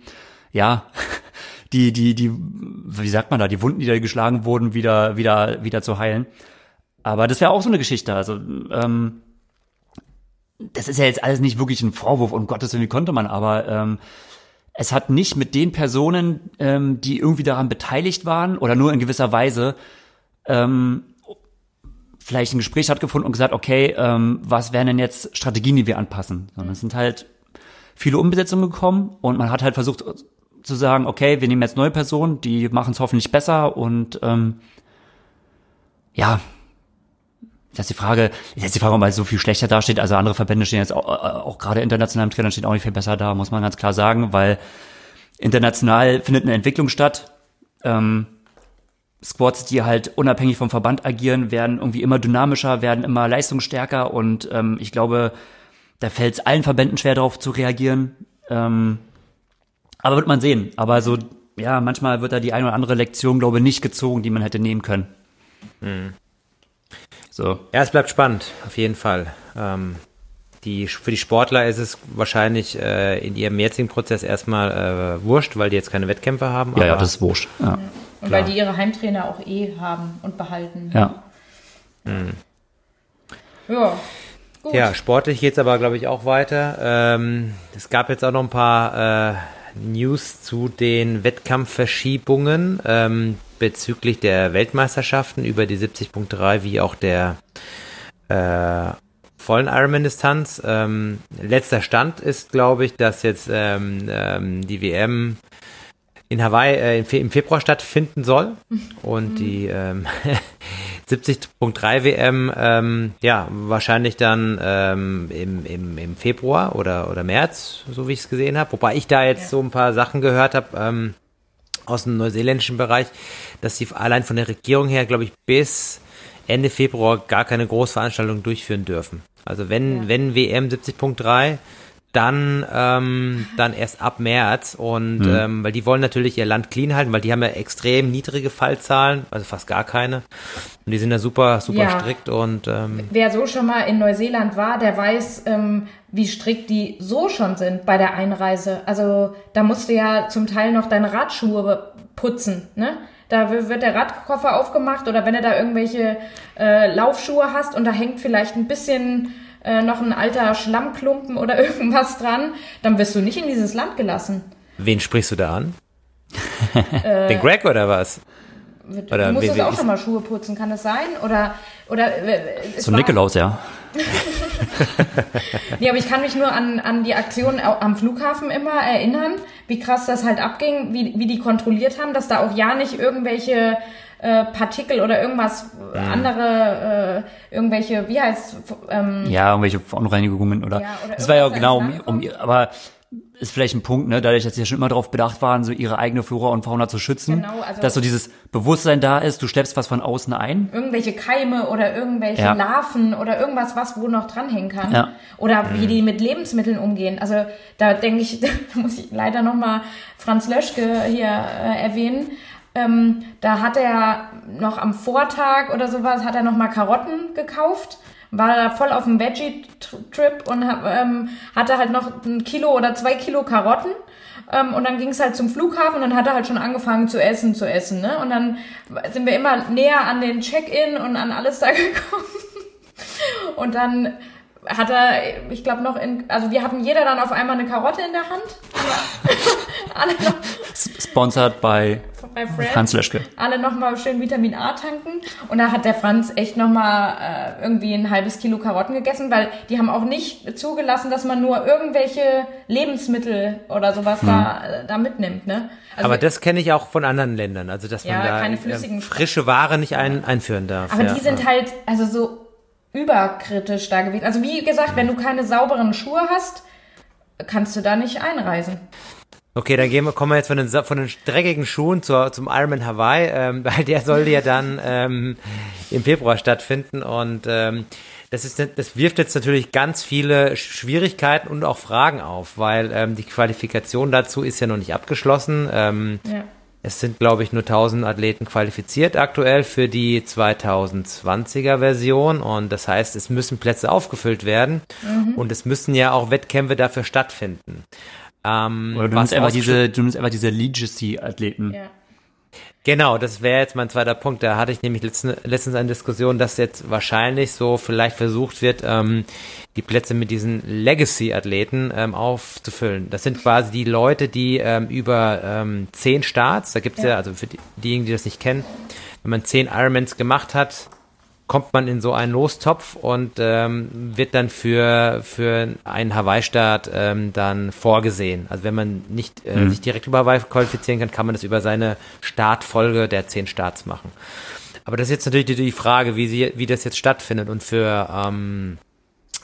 ja, *laughs* die, die, die, wie sagt man da, die Wunden, die da geschlagen wurden, wieder, wieder, wieder zu heilen. Aber das wäre auch so eine Geschichte. Also ähm, das ist ja jetzt alles nicht wirklich ein Vorwurf, um Gottes Willen, wie konnte man, aber ähm, es hat nicht mit den Personen, ähm, die irgendwie daran beteiligt waren oder nur in gewisser Weise ähm, vielleicht ein Gespräch stattgefunden und gesagt, okay, ähm, was wären denn jetzt Strategien, die wir anpassen? Sondern es sind halt viele Umbesetzungen gekommen und man hat halt versucht zu sagen, okay, wir nehmen jetzt neue Personen, die machen es hoffentlich besser und ähm, ja, das ist die Frage, ist jetzt die Frage, ob man so viel schlechter dasteht. Also andere Verbände stehen jetzt auch, auch gerade international im Trainer stehen auch nicht viel besser da, muss man ganz klar sagen, weil international findet eine Entwicklung statt. Ähm, Squads, die halt unabhängig vom Verband agieren, werden irgendwie immer dynamischer, werden immer leistungsstärker und ähm, ich glaube, da fällt es allen Verbänden schwer darauf zu reagieren. Ähm, aber wird man sehen. Aber so, ja, manchmal wird da die eine oder andere Lektion, glaube ich, nicht gezogen, die man hätte nehmen können. Mhm. So. Ja, es bleibt spannend, auf jeden Fall. Ähm, die, für die Sportler ist es wahrscheinlich äh, in ihrem jetzigen Prozess erstmal äh, wurscht, weil die jetzt keine Wettkämpfe haben. Ja, ja, das ist wurscht. Ja. Und Klar. weil die ihre Heimtrainer auch eh haben und behalten. Ja. Mhm. Ja. Gut. Ja, sportlich geht es aber, glaube ich, auch weiter. Ähm, es gab jetzt auch noch ein paar äh, News zu den Wettkampfverschiebungen ähm, bezüglich der Weltmeisterschaften über die 70.3 wie auch der äh, vollen Ironman-Distanz. Ähm, letzter Stand ist, glaube ich, dass jetzt ähm, ähm, die WM in Hawaii äh, im Februar stattfinden soll und mhm. die ähm, *laughs* 70.3 WM ähm, ja wahrscheinlich dann ähm, im, im, im Februar oder oder März, so wie ich es gesehen habe. Wobei ich da jetzt ja. so ein paar Sachen gehört habe ähm, aus dem neuseeländischen Bereich, dass sie allein von der Regierung her, glaube ich, bis Ende Februar gar keine Großveranstaltung durchführen dürfen. Also wenn ja. wenn WM 70.3 dann, ähm, dann erst ab März und mhm. ähm, weil die wollen natürlich ihr Land clean halten, weil die haben ja extrem niedrige Fallzahlen, also fast gar keine. Und die sind ja super, super ja. strikt und ähm, wer so schon mal in Neuseeland war, der weiß, ähm, wie strikt die so schon sind bei der Einreise. Also da musst du ja zum Teil noch deine Radschuhe putzen, ne? Da wird der Radkoffer aufgemacht oder wenn du da irgendwelche äh, Laufschuhe hast und da hängt vielleicht ein bisschen äh, noch ein alter Schlammklumpen oder *laughs* irgendwas dran, dann wirst du nicht in dieses Land gelassen. Wen sprichst du da an? äh, *laughs* Den Greg oder was? Oder du musstest auch schon mal Schuhe putzen, kann das sein? Oder, oder Zum Nikolaus, ja. *laughs* nee, aber ich kann mich nur an, an die Aktion am Flughafen immer erinnern, wie krass das halt abging, wie, wie die kontrolliert haben, dass da auch ja nicht irgendwelche äh, Partikel oder irgendwas mhm. andere, äh, irgendwelche, wie heißt ähm, Ja, irgendwelche Verunreinigungen oder. Ja, oder das war ja genau um, um, aber ist vielleicht ein Punkt, ne, dadurch, dass sie ja schon immer darauf bedacht waren, so ihre eigene Flora und Fauna zu schützen, genau, also dass so dieses Bewusstsein da ist, du schleppst was von außen ein. Irgendwelche Keime oder irgendwelche ja. Larven oder irgendwas, was wo noch dranhängen kann. Ja. Oder mhm. wie die mit Lebensmitteln umgehen. Also da denke ich, *laughs* da muss ich leider nochmal Franz Löschke hier äh, erwähnen. Ähm, da hat er noch am Vortag oder sowas, hat er noch mal Karotten gekauft, war da voll auf dem Veggie-Trip und ähm, hatte halt noch ein Kilo oder zwei Kilo Karotten. Ähm, und dann ging es halt zum Flughafen und dann hat er halt schon angefangen zu essen, zu essen. Ne? Und dann sind wir immer näher an den Check-in und an alles da *laughs* gekommen. Und dann hat er, ich glaube noch in, also wir hatten jeder dann auf einmal eine Karotte in der Hand. *laughs* alle noch, Sponsored by, bei Franz Löschke. Alle nochmal schön Vitamin A tanken. Und da hat der Franz echt nochmal äh, irgendwie ein halbes Kilo Karotten gegessen, weil die haben auch nicht zugelassen, dass man nur irgendwelche Lebensmittel oder sowas hm. da, äh, da mitnimmt. Ne? Also Aber das kenne ich auch von anderen Ländern, also dass ja, man da äh, frische Ware nicht ein, einführen darf. Aber ja, die sind ja. halt, also so überkritisch da gewesen. Also wie gesagt, wenn du keine sauberen Schuhe hast, kannst du da nicht einreisen. Okay, dann gehen wir, kommen wir jetzt von den, von den dreckigen Schuhen zur, zum Ironman Hawaii, ähm, *laughs* weil der soll ja dann ähm, im Februar stattfinden und ähm, das, ist, das wirft jetzt natürlich ganz viele Schwierigkeiten und auch Fragen auf, weil ähm, die Qualifikation dazu ist ja noch nicht abgeschlossen. Ähm, ja. Es sind, glaube ich, nur 1000 Athleten qualifiziert aktuell für die 2020er Version und das heißt, es müssen Plätze aufgefüllt werden mhm. und es müssen ja auch Wettkämpfe dafür stattfinden. Ähm, Oder du nimmst einfach diese, du nimmst einfach diese Legacy-Athleten. Ja. Genau, das wäre jetzt mein zweiter Punkt. Da hatte ich nämlich letztens, letztens eine Diskussion, dass jetzt wahrscheinlich so vielleicht versucht wird, ähm, die Plätze mit diesen Legacy-Athleten ähm, aufzufüllen. Das sind quasi die Leute, die ähm, über ähm, zehn Starts, da gibt's ja. ja, also für die, diejenigen, die das nicht kennen, wenn man zehn Ironmans gemacht hat, kommt man in so einen Lostopf und ähm, wird dann für, für einen Hawaii-Start ähm, dann vorgesehen. Also wenn man nicht äh, mhm. sich direkt über Hawaii qualifizieren kann, kann man das über seine Startfolge der zehn Starts machen. Aber das ist jetzt natürlich die, die Frage, wie, sie, wie das jetzt stattfindet. Und für, ähm,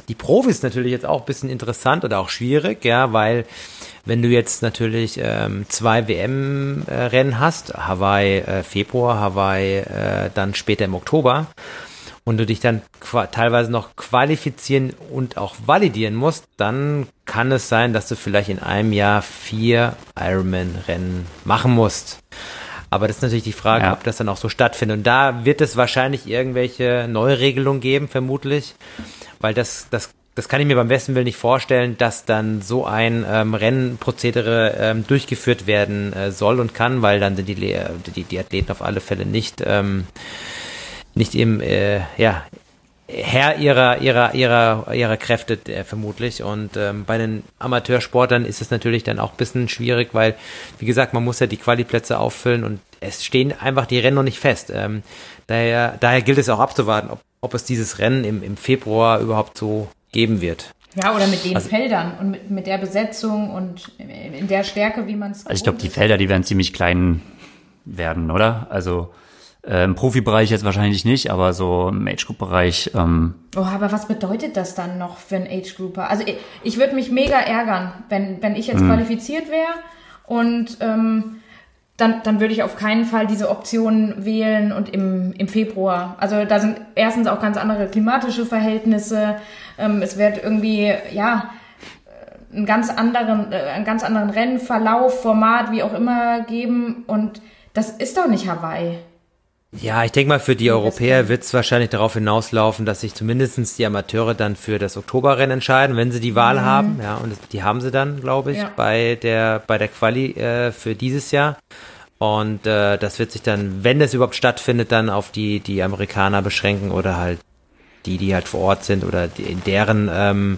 die Profis natürlich jetzt auch ein bisschen interessant oder auch schwierig, ja, weil wenn du jetzt natürlich ähm, zwei WM-Rennen hast, Hawaii äh, Februar, Hawaii äh, dann später im Oktober, und du dich dann teilweise noch qualifizieren und auch validieren musst, dann kann es sein, dass du vielleicht in einem Jahr vier Ironman-Rennen machen musst. Aber das ist natürlich die Frage, ja. ob das dann auch so stattfindet. Und da wird es wahrscheinlich irgendwelche Neuregelungen geben, vermutlich, weil das, das das kann ich mir beim besten Willen nicht vorstellen, dass dann so ein ähm, Rennprozedere ähm, durchgeführt werden äh, soll und kann, weil dann sind die, die, die Athleten auf alle Fälle nicht ähm, nicht im, äh, ja, Herr ihrer, ihrer, ihrer, ihrer Kräfte äh, vermutlich. Und ähm, bei den Amateursportlern ist es natürlich dann auch ein bisschen schwierig, weil, wie gesagt, man muss ja die Qualiplätze auffüllen und es stehen einfach die Rennen noch nicht fest. Ähm, daher, daher gilt es auch abzuwarten, ob, ob es dieses Rennen im, im Februar überhaupt so geben wird. Ja, oder mit den also, Feldern und mit, mit der Besetzung und in der Stärke, wie man es. Also ich glaube, die Felder, die werden ziemlich klein werden, oder? Also äh, Im Profibereich jetzt wahrscheinlich nicht, aber so im Age-Group-Bereich. Ähm oh, aber was bedeutet das dann noch für einen Age-Grouper? Also ich, ich würde mich mega ärgern, wenn, wenn ich jetzt mhm. qualifiziert wäre und ähm, dann, dann würde ich auf keinen Fall diese Option wählen und im, im Februar. Also da sind erstens auch ganz andere klimatische Verhältnisse. Ähm, es wird irgendwie, ja, einen ganz anderen, äh, einen ganz anderen Rennverlauf, Format, wie auch immer geben. Und das ist doch nicht Hawaii. Ja, ich denke mal, für die Europäer wird es wahrscheinlich darauf hinauslaufen, dass sich zumindestens die Amateure dann für das Oktoberrennen entscheiden, wenn sie die Wahl mhm. haben. Ja, und die haben sie dann, glaube ich, ja. bei der bei der Quali äh, für dieses Jahr. Und äh, das wird sich dann, wenn es überhaupt stattfindet, dann auf die die Amerikaner beschränken oder halt die, die halt vor Ort sind oder die, in deren ähm,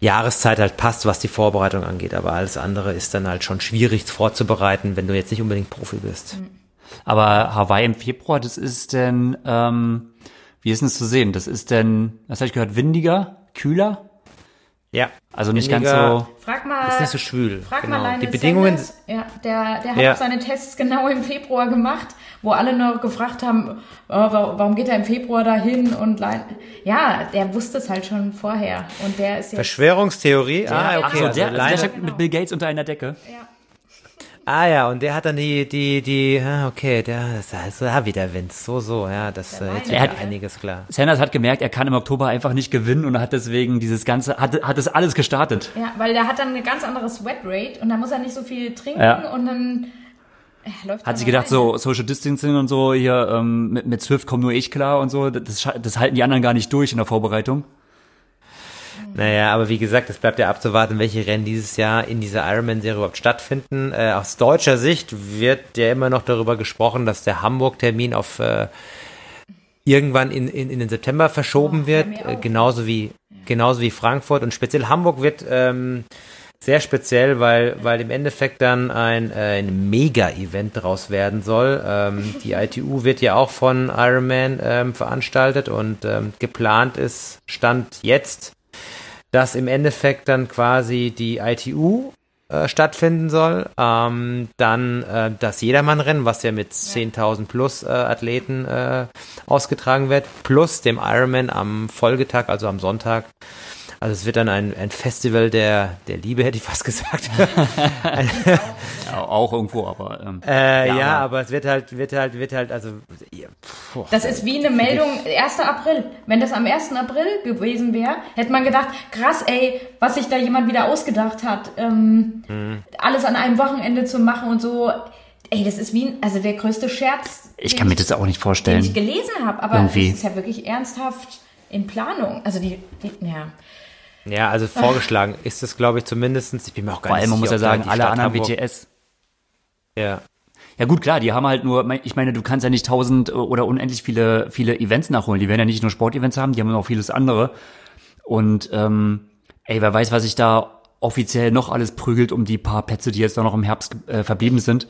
Jahreszeit halt passt, was die Vorbereitung angeht. Aber alles andere ist dann halt schon schwierig vorzubereiten, wenn du jetzt nicht unbedingt Profi bist. Mhm. Aber Hawaii im Februar, das ist denn, ähm, wie ist denn das zu sehen? Das ist denn, was habe ich gehört, windiger, kühler? Ja. Also nicht ganz so. Frag mal. Ist nicht so schwül. Frag genau. mal Die Bedingungen. Sanders. Ja, der, der hat ja. seine Tests genau im Februar gemacht, wo alle noch gefragt haben, oh, warum geht er im Februar dahin und ja, der wusste es halt schon vorher und der ist jetzt. Verschwörungstheorie. Ah, okay. Ach so, der, also der, also der mit Bill Gates unter einer Decke. Ja. Ah ja, und der hat dann die, die, die, ah, okay, der ist also ja, wieder Vince, so, so, ja, das äh, jetzt er hat einiges klar. Sanders hat gemerkt, er kann im Oktober einfach nicht gewinnen und hat deswegen dieses ganze, hat, hat das alles gestartet. Ja, weil der hat dann eine ganz andere Sweat Rate und da muss er nicht so viel trinken ja. und dann ja, hat sich gedacht, rein. so Social Distancing und so, hier ähm, mit, mit Swift komme nur ich klar und so, das, das halten die anderen gar nicht durch in der Vorbereitung. Naja, aber wie gesagt, es bleibt ja abzuwarten, welche Rennen dieses Jahr in dieser Ironman-Serie überhaupt stattfinden. Äh, aus deutscher Sicht wird ja immer noch darüber gesprochen, dass der Hamburg-Termin auf äh, irgendwann in, in, in den September verschoben oh, wird, äh, genauso wie genauso wie Frankfurt und speziell Hamburg wird ähm, sehr speziell, weil weil im Endeffekt dann ein, äh, ein Mega-Event daraus werden soll. Ähm, *laughs* die ITU wird ja auch von Ironman ähm, veranstaltet und ähm, geplant ist Stand jetzt dass im Endeffekt dann quasi die ITU äh, stattfinden soll. Ähm, dann äh, das Jedermannrennen, was ja mit 10.000 plus äh, Athleten äh, ausgetragen wird, plus dem Ironman am Folgetag, also am Sonntag. Also es wird dann ein, ein Festival der, der Liebe, hätte ich fast *laughs* gesagt. ja, auch irgendwo, aber. Ähm, äh, ja, ja aber, aber, es wird halt, wird halt, wird halt, also. Ja, puh, das ist wie eine Meldung, 1. April. Wenn das am 1. April gewesen wäre, hätte man gedacht, krass, ey, was sich da jemand wieder ausgedacht hat, ähm, mhm. alles an einem Wochenende zu machen und so. Ey, das ist wie, also der größte Scherz. Ich kann mir das auch nicht vorstellen. Den ich gelesen habe, aber es ist ja wirklich ernsthaft in Planung. Also die, die ja. Ja, also vorgeschlagen *laughs* ist es, glaube ich, zumindestens. Ich bin mir auch gar Vor allem, man muss ja sagen, alle Stadt anderen Hamburg. WTS. Ja. Ja gut, klar, die haben halt nur, ich meine, du kannst ja nicht tausend oder unendlich viele, viele Events nachholen. Die werden ja nicht nur Sportevents haben, die haben noch vieles andere. Und ähm, ey, wer weiß, was sich da offiziell noch alles prügelt um die paar Plätze, die jetzt da noch im Herbst äh, verblieben sind.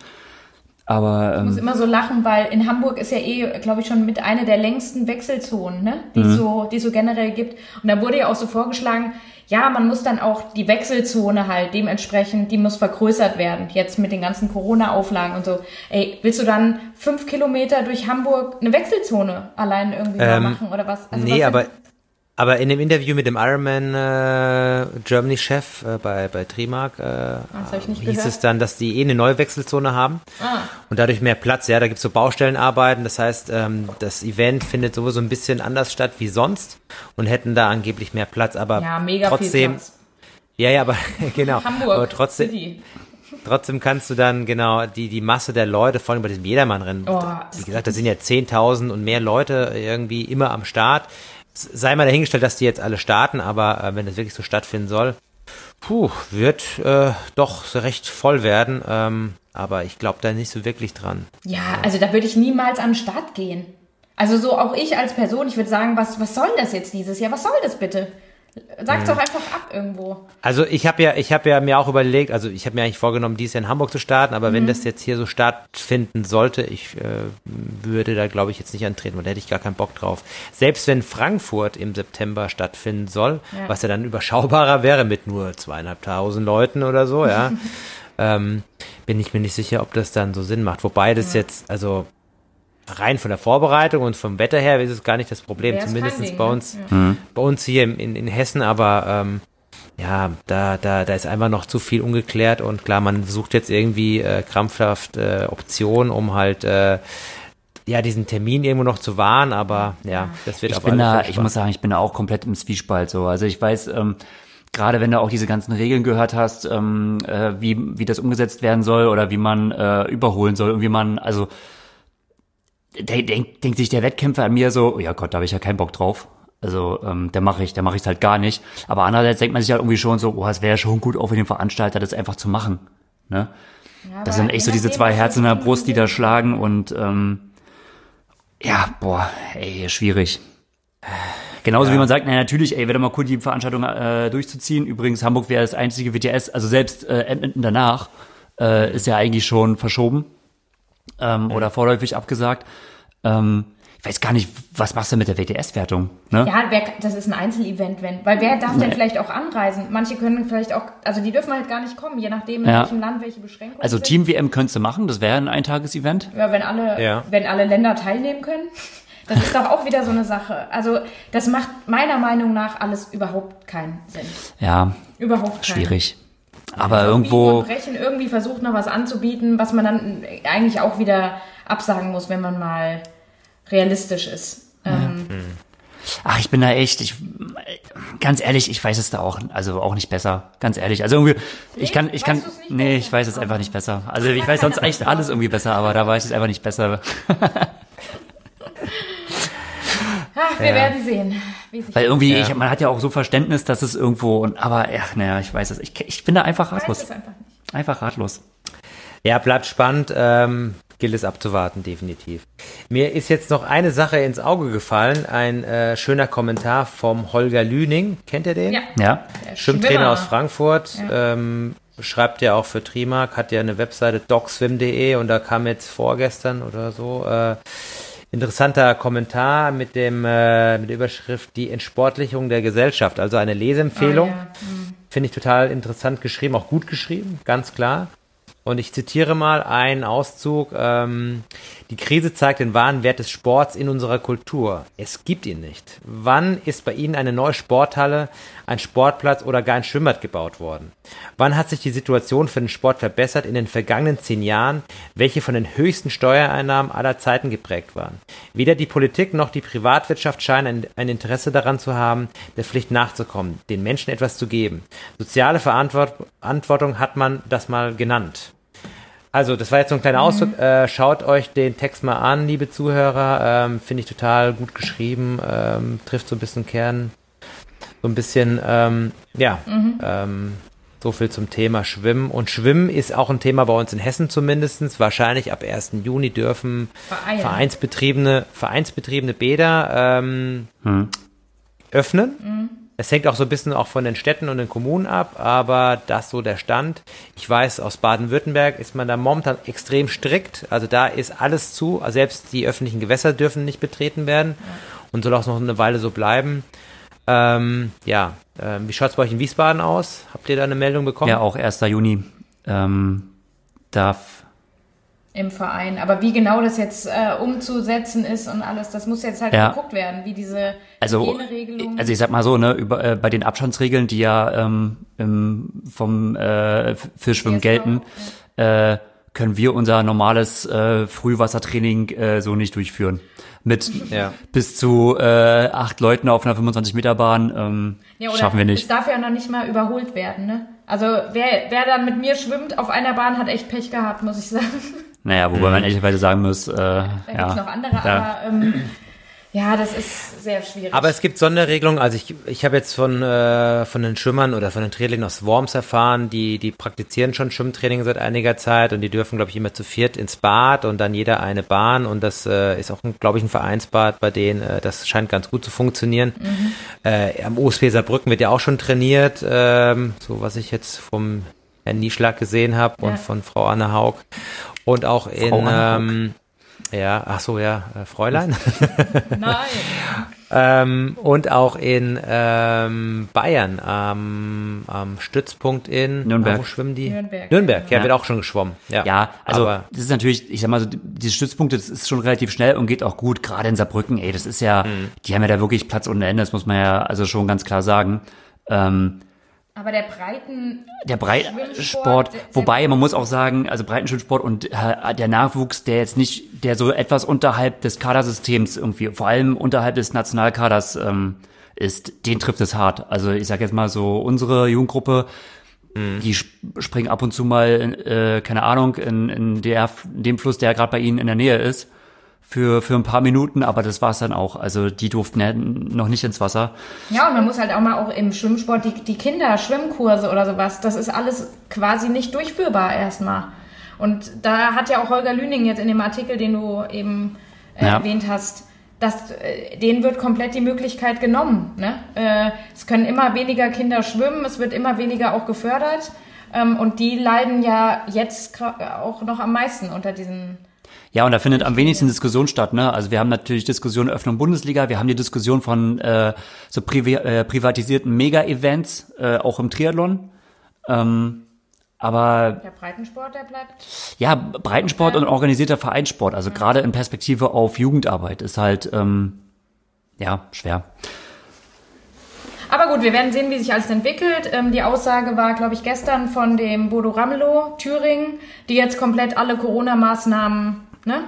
Aber, ähm, ich muss immer so lachen, weil in Hamburg ist ja eh, glaube ich, schon mit einer der längsten Wechselzonen, ne? die, mhm. so, die so generell gibt. Und da wurde ja auch so vorgeschlagen, ja, man muss dann auch die Wechselzone halt dementsprechend, die muss vergrößert werden, jetzt mit den ganzen Corona-Auflagen und so. Ey, willst du dann fünf Kilometer durch Hamburg eine Wechselzone allein irgendwie ähm, machen oder was? Also nee, was aber Aber in dem Interview mit dem Ironman äh, Germany Chef äh, bei bei Trimark äh, hieß gehört. es dann, dass die eh eine neue Wechselzone haben Ah. und dadurch mehr Platz. Ja, da gibt's so Baustellenarbeiten. Das heißt, ähm, das Event findet sowieso ein bisschen anders statt wie sonst und hätten da angeblich mehr Platz. Aber Ja, mega trotzdem, ja, ja, aber *laughs* genau. Hamburg. aber trotzdem, City. Trotzdem kannst du dann genau die, die Masse der Leute, vor allem bei diesem Jedermann-Rennen, Oh, wie gesagt, da sind ja 10.000 und mehr Leute irgendwie immer am Start. Sei mal dahingestellt, dass die jetzt alle starten, aber äh, wenn das wirklich so stattfinden soll, puh, wird äh, doch so recht voll werden. Ähm, aber ich glaube da nicht so wirklich dran. Ja, also da würde ich niemals an den Start gehen. Also so auch ich als Person, ich würde sagen, was, was soll das jetzt dieses Jahr? Was soll das bitte? Sag's doch einfach ab irgendwo. Also ich habe ja, ich habe ja mir auch überlegt, also ich habe mir eigentlich vorgenommen, dies Jahr in Hamburg zu starten, aber wenn das jetzt hier so stattfinden sollte, ich äh, würde da glaube ich jetzt nicht antreten, weil da hätte ich gar keinen Bock drauf. Selbst wenn Frankfurt im September stattfinden soll, Ja. was ja dann überschaubarer wäre mit nur zweieinhalbtausend Leuten oder so, ja, *laughs* ähm, bin ich mir nicht sicher, ob das dann so Sinn macht. Wobei das jetzt, also rein von der Vorbereitung und vom Wetter her ist es gar nicht das Problem, Wär's kein zumindest bei ne? uns Ja. bei uns hier in, in, in Hessen, aber ähm, ja, da, da, da ist einfach noch zu viel ungeklärt und klar, man sucht jetzt irgendwie äh, krampfhaft äh, Optionen, um halt äh, ja diesen Termin irgendwo noch zu wahren, aber ja, das wird Ich auf bin da, ich muss sagen, ich bin da auch komplett im Zwiespalt so. Also ich weiß, ähm, gerade wenn du auch diese ganzen Regeln gehört hast, ähm, äh, wie, wie das umgesetzt werden soll oder wie man äh, überholen soll und wie man, also denkt, denkt sich der Wettkämpfer an mir so, oh ja Gott, da habe ich ja keinen Bock drauf. Also ähm, da mache ich, da mache ich es halt gar nicht. Aber andererseits denkt man sich halt irgendwie schon so, oh, es wäre ja schon gut, auch für den Veranstalter das einfach zu machen. Ne? Ja, Das sind echt so diese zwei Herzen in der Brust, die da schlagen und ähm, ja, boah, ey, schwierig. Genauso wie man sagt, na natürlich, ey, wäre doch mal cool, die Veranstaltung äh, durchzuziehen. Übrigens, Hamburg wäre das einzige WTS, also selbst äh, Edmonton danach äh, ist ja eigentlich schon verschoben ähm, oder vorläufig abgesagt. Ähm, ich weiß gar nicht, was machst du mit der WTS-Wertung? Ne? Ja, wer, das ist ein Einzelevent, wenn. Weil wer darf denn vielleicht auch anreisen? Manche können vielleicht auch, also die dürfen halt gar nicht kommen, je nachdem, in Ja. welchem Land welche Beschränkungen Also sind. Team WM könntest du machen, das wäre ein Eintages-Event. Ja, wenn alle, Ja. wenn alle Länder teilnehmen können. Das ist doch auch wieder so eine Sache. Also, das macht meiner Meinung nach alles überhaupt keinen Sinn. Ja, Überhaupt keinen. schwierig. Aber irgendwo, Brechen irgendwie versucht noch was anzubieten, was man dann eigentlich auch wieder absagen muss, wenn man mal realistisch ist. Ähm, ach, ich bin da echt, ich, ganz ehrlich, ich weiß es da auch, also auch nicht besser. Ganz ehrlich. Also irgendwie, ich kann, ich kann, nee, ich weiß es einfach nicht besser. Also ich weiß sonst echt alles irgendwie besser, aber da weiß ich es einfach nicht besser. *laughs* ach, wir werden sehen. Wie sich Weil irgendwie, Ja. ich, man hat ja auch so Verständnis, dass es irgendwo, und, aber, ja, naja, ich weiß es. Ich, ich bin da einfach Ich weiß ratlos. einfach nicht. Einfach ratlos. Ja, bleibt spannend. Ähm, gilt es abzuwarten, definitiv. Mir ist jetzt noch eine Sache ins Auge gefallen. Ein äh, schöner Kommentar vom Holger Lüning. Kennt ihr den? Ja. Ja? Schwimmtrainer aus Frankfurt. Ähm, schreibt ja auch für Trimark, hat ja eine Webseite docswim.de und da kam jetzt vorgestern oder so äh, interessanter Kommentar mit dem äh, mit der Überschrift die Entsportlichung der Gesellschaft, also eine Leseempfehlung. Ah, ja. Hm. Finde ich total interessant geschrieben, auch gut geschrieben, ganz klar. Und ich zitiere mal einen Auszug. Ähm, die Krise zeigt den wahren Wert des Sports in unserer Kultur. Es gibt ihn nicht. Wann ist bei Ihnen eine neue Sporthalle, ein Sportplatz oder gar ein Schwimmbad gebaut worden? Wann hat sich die Situation für den Sport verbessert in den vergangenen zehn Jahren, welche von den höchsten Steuereinnahmen aller Zeiten geprägt waren? Weder die Politik noch die Privatwirtschaft scheinen ein, Interesse daran zu haben, der Pflicht nachzukommen, den Menschen etwas zu geben. Soziale Verantwort Verantwortung hat man das mal genannt. Also, das war jetzt so ein kleiner Ausdruck. Äh, schaut euch den Text mal an, liebe Zuhörer. Ähm, Finde ich total gut geschrieben. Ähm, trifft so ein bisschen Kern. So ein bisschen, ähm, ja, ähm, so viel zum Thema Schwimmen. Und Schwimmen ist auch ein Thema bei uns in Hessen zumindestens. Wahrscheinlich ab 1. Juni dürfen Vereine. vereinsbetriebene, vereinsbetriebene Bäder ähm, öffnen. Es hängt auch so ein bisschen auch von den Städten und den Kommunen ab, aber das so der Stand. Ich weiß, aus Baden-Württemberg ist man da momentan extrem strikt. Also da ist alles zu. Also selbst die öffentlichen Gewässer dürfen nicht betreten werden und soll auch noch eine Weile so bleiben. Ähm, ja, ähm, wie schaut's bei euch in Wiesbaden aus? Habt ihr da eine Meldung bekommen? Ja, auch 1. Juni ähm, darf im Verein. Aber wie genau das jetzt äh, umzusetzen ist und alles, das muss jetzt halt Ja. geguckt werden, wie diese Also, Hygieneregelung. also ich sag mal so, ne, über, äh, bei den Abstandsregeln, die ja ähm, im, vom äh, für Schwimmen DSV, gelten, äh, können wir unser normales äh, Frühwassertraining äh, so nicht durchführen. Mit Ja. bis zu äh, acht Leuten auf einer 25 Meter Bahn ähm, Ja, schaffen wir Es nicht. darf ja noch nicht mal überholt werden, ne? Also wer, wer dann mit mir schwimmt auf einer Bahn, hat echt Pech gehabt, muss ich sagen. Naja, wobei man ehrlicherweise sagen muss, äh, Da ja, noch andere, da- aber ähm, ja, das ist sehr schwierig. Aber es gibt Sonderregelungen. Also ich, ich habe jetzt von, äh, von den Schwimmern oder von den Triathleten aus Worms erfahren, die, die praktizieren schon Schwimmtraining seit einiger Zeit und die dürfen, glaube ich, immer zu viert ins Bad und dann jeder eine Bahn und das äh, ist auch, glaube ich, ein Vereinsbad, bei denen äh, das scheint ganz gut zu funktionieren. Äh, am OSP Saarbrücken wird ja auch schon trainiert, ähm, so was ich jetzt vom Herrn Nieschlag gesehen habe und Ja. von Frau Anne Haug und auch in ähm, ja, ach so, ja, äh, Fräulein. *laughs* Nein. Ähm, und auch in ähm, Bayern am, am Stützpunkt in Nürnberg. Wo schwimmen die? Nürnberg. Nürnberg, ja, Ja. wird auch schon geschwommen. Ja, Ja, also Aber, das ist natürlich, ich sag mal so, diese Stützpunkte, das ist schon relativ schnell und geht auch gut, gerade in Saarbrücken, ey, das ist ja, Mhm. die haben ja da wirklich Platz ohne Ende, das muss man ja also schon ganz klar sagen. Ähm, Aber der breiten der Breitensport, wobei man muss auch sagen, also Breitenschwimmsport und äh, der Nachwuchs, der jetzt nicht, der so etwas unterhalb des Kadersystems irgendwie, vor allem unterhalb des Nationalkaders ähm, ist, den trifft es hart. Also ich sag jetzt mal so, unsere Jugendgruppe, die sp- springen ab und zu mal, in, äh, keine Ahnung, in, in, der, in dem Fluss, der gerade bei ihnen in der Nähe ist, für, für ein paar Minuten, aber das war's dann auch. Also die durften ja noch nicht ins Wasser. Ja, und man muss halt auch mal auch im Schwimmsport die, die Kinderschwimmkurse oder sowas, das ist alles quasi nicht durchführbar erstmal. Und da hat ja auch Holger Lüning jetzt in dem Artikel, den du eben äh, Ja. erwähnt hast, dass äh, denen wird komplett die Möglichkeit genommen. Ne? Äh, es können immer weniger Kinder schwimmen, es wird immer weniger auch gefördert. Ähm, und die leiden ja jetzt auch noch am meisten unter diesen Ja, und da findet am wenigsten Diskussion statt. Ne? Also wir haben natürlich Diskussion Öffnung Bundesliga, wir haben die Diskussion von äh, so privi äh, privatisierten Mega-Events, äh, auch im Triathlon. Ähm, aber der Breitensport, der bleibt ja, Breitensport und organisierter Vereinssport, also gerade in Perspektive auf Jugendarbeit, ist halt ähm, ja schwer. Aber gut, wir werden sehen, wie sich alles entwickelt. Ähm, die Aussage war, glaube ich, gestern von dem Bodo Ramelow, Thüringen, die jetzt komplett alle Corona-Maßnahmen ne,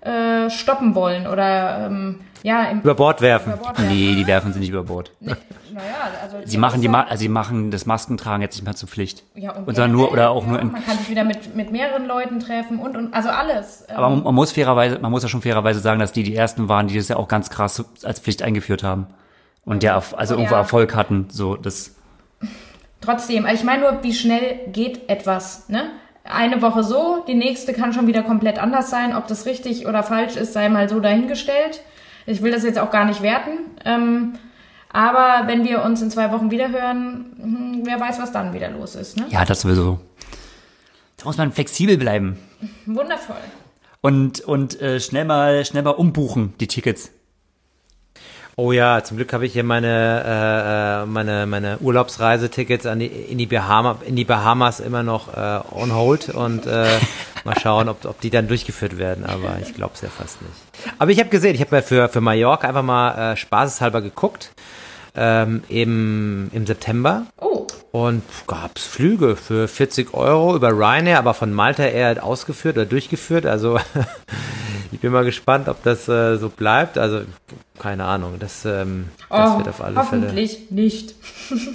äh, stoppen wollen oder ähm, ja, im über Bord werfen. über Bord werfen. Nee, die werfen sie nicht über Bord. Naja, also Sie machen die, Ma also sie machen das Maskentragen jetzt nicht mehr zur Pflicht. ja, und und dann nur oder auch ja, nur in, Man kann sich wieder mit, mit mehreren Leuten treffen und, und also alles. Ähm, aber man, man muss fairerweise, man muss ja schon fairerweise sagen, dass die die ersten waren, die das ja auch ganz krass als Pflicht eingeführt haben. Und ja, also irgendwo ja. Erfolg hatten, so das. Trotzdem, ich meine nur, wie schnell geht etwas, ne? Eine Woche so, die nächste kann schon wieder komplett anders sein. Ob das richtig oder falsch ist, sei mal so dahingestellt. Ich will das jetzt auch gar nicht werten. Ähm, aber wenn wir uns in zwei Wochen wieder hören, hm, wer weiß, was dann wieder los ist, ne? Ja, das sowieso. Da muss man flexibel bleiben. Wundervoll. Und, und äh, schnell mal schnell mal umbuchen, die Tickets. Oh ja, zum Glück habe ich hier meine, äh, äh, meine, meine Urlaubsreisetickets an die, in, die Bahama, in die Bahamas immer noch äh, on hold und äh, *laughs* mal schauen, ob, ob die dann durchgeführt werden, aber ich glaube es ja fast nicht. Aber ich habe gesehen, ich habe mal für, für Mallorca einfach mal äh, spaßeshalber geguckt, ähm, im, im September Oh, und gab's Flüge für 40 Euro über Ryanair, aber von Malta Air ausgeführt oder durchgeführt. Also *laughs* ich bin mal gespannt, ob das äh, so bleibt. Also keine Ahnung, das, ähm, das oh wird auf alle Fälle. hoffentlich nicht.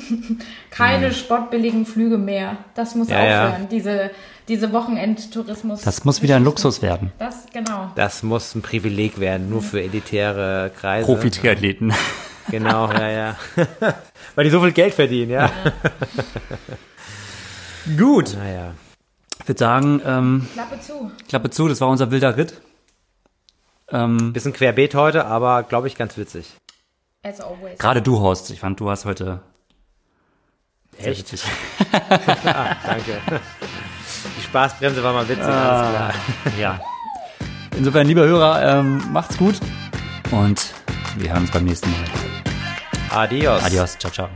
*laughs* Keine spottbilligen Flüge mehr. Das muss Ja, ja. aufhören. Diese, diese Wochenendtourismus. Das muss wieder ein Luxus werden. Das, genau. Das muss ein Privileg werden, nur für elitäre Kreise. Profi-Triathleten. Genau, ja, ja. *laughs* Weil die so viel Geld verdienen, ja. *laughs* Gut. Naja. Ich würde sagen, ähm, Klappe zu. Klappe zu, das war unser wilder Ritt. Ähm, Bisschen querbeet heute, aber glaube ich ganz witzig. As always. Gerade du, Horst. Ich fand, du hast heute Echt? witzig. *laughs* Danke. Die Spaßbremse war mal witzig, alles klar. Ja. Insofern, lieber Hörer, ähm, macht's gut und wir hören uns beim nächsten Mal. Adios. Adios. Ciao, ciao.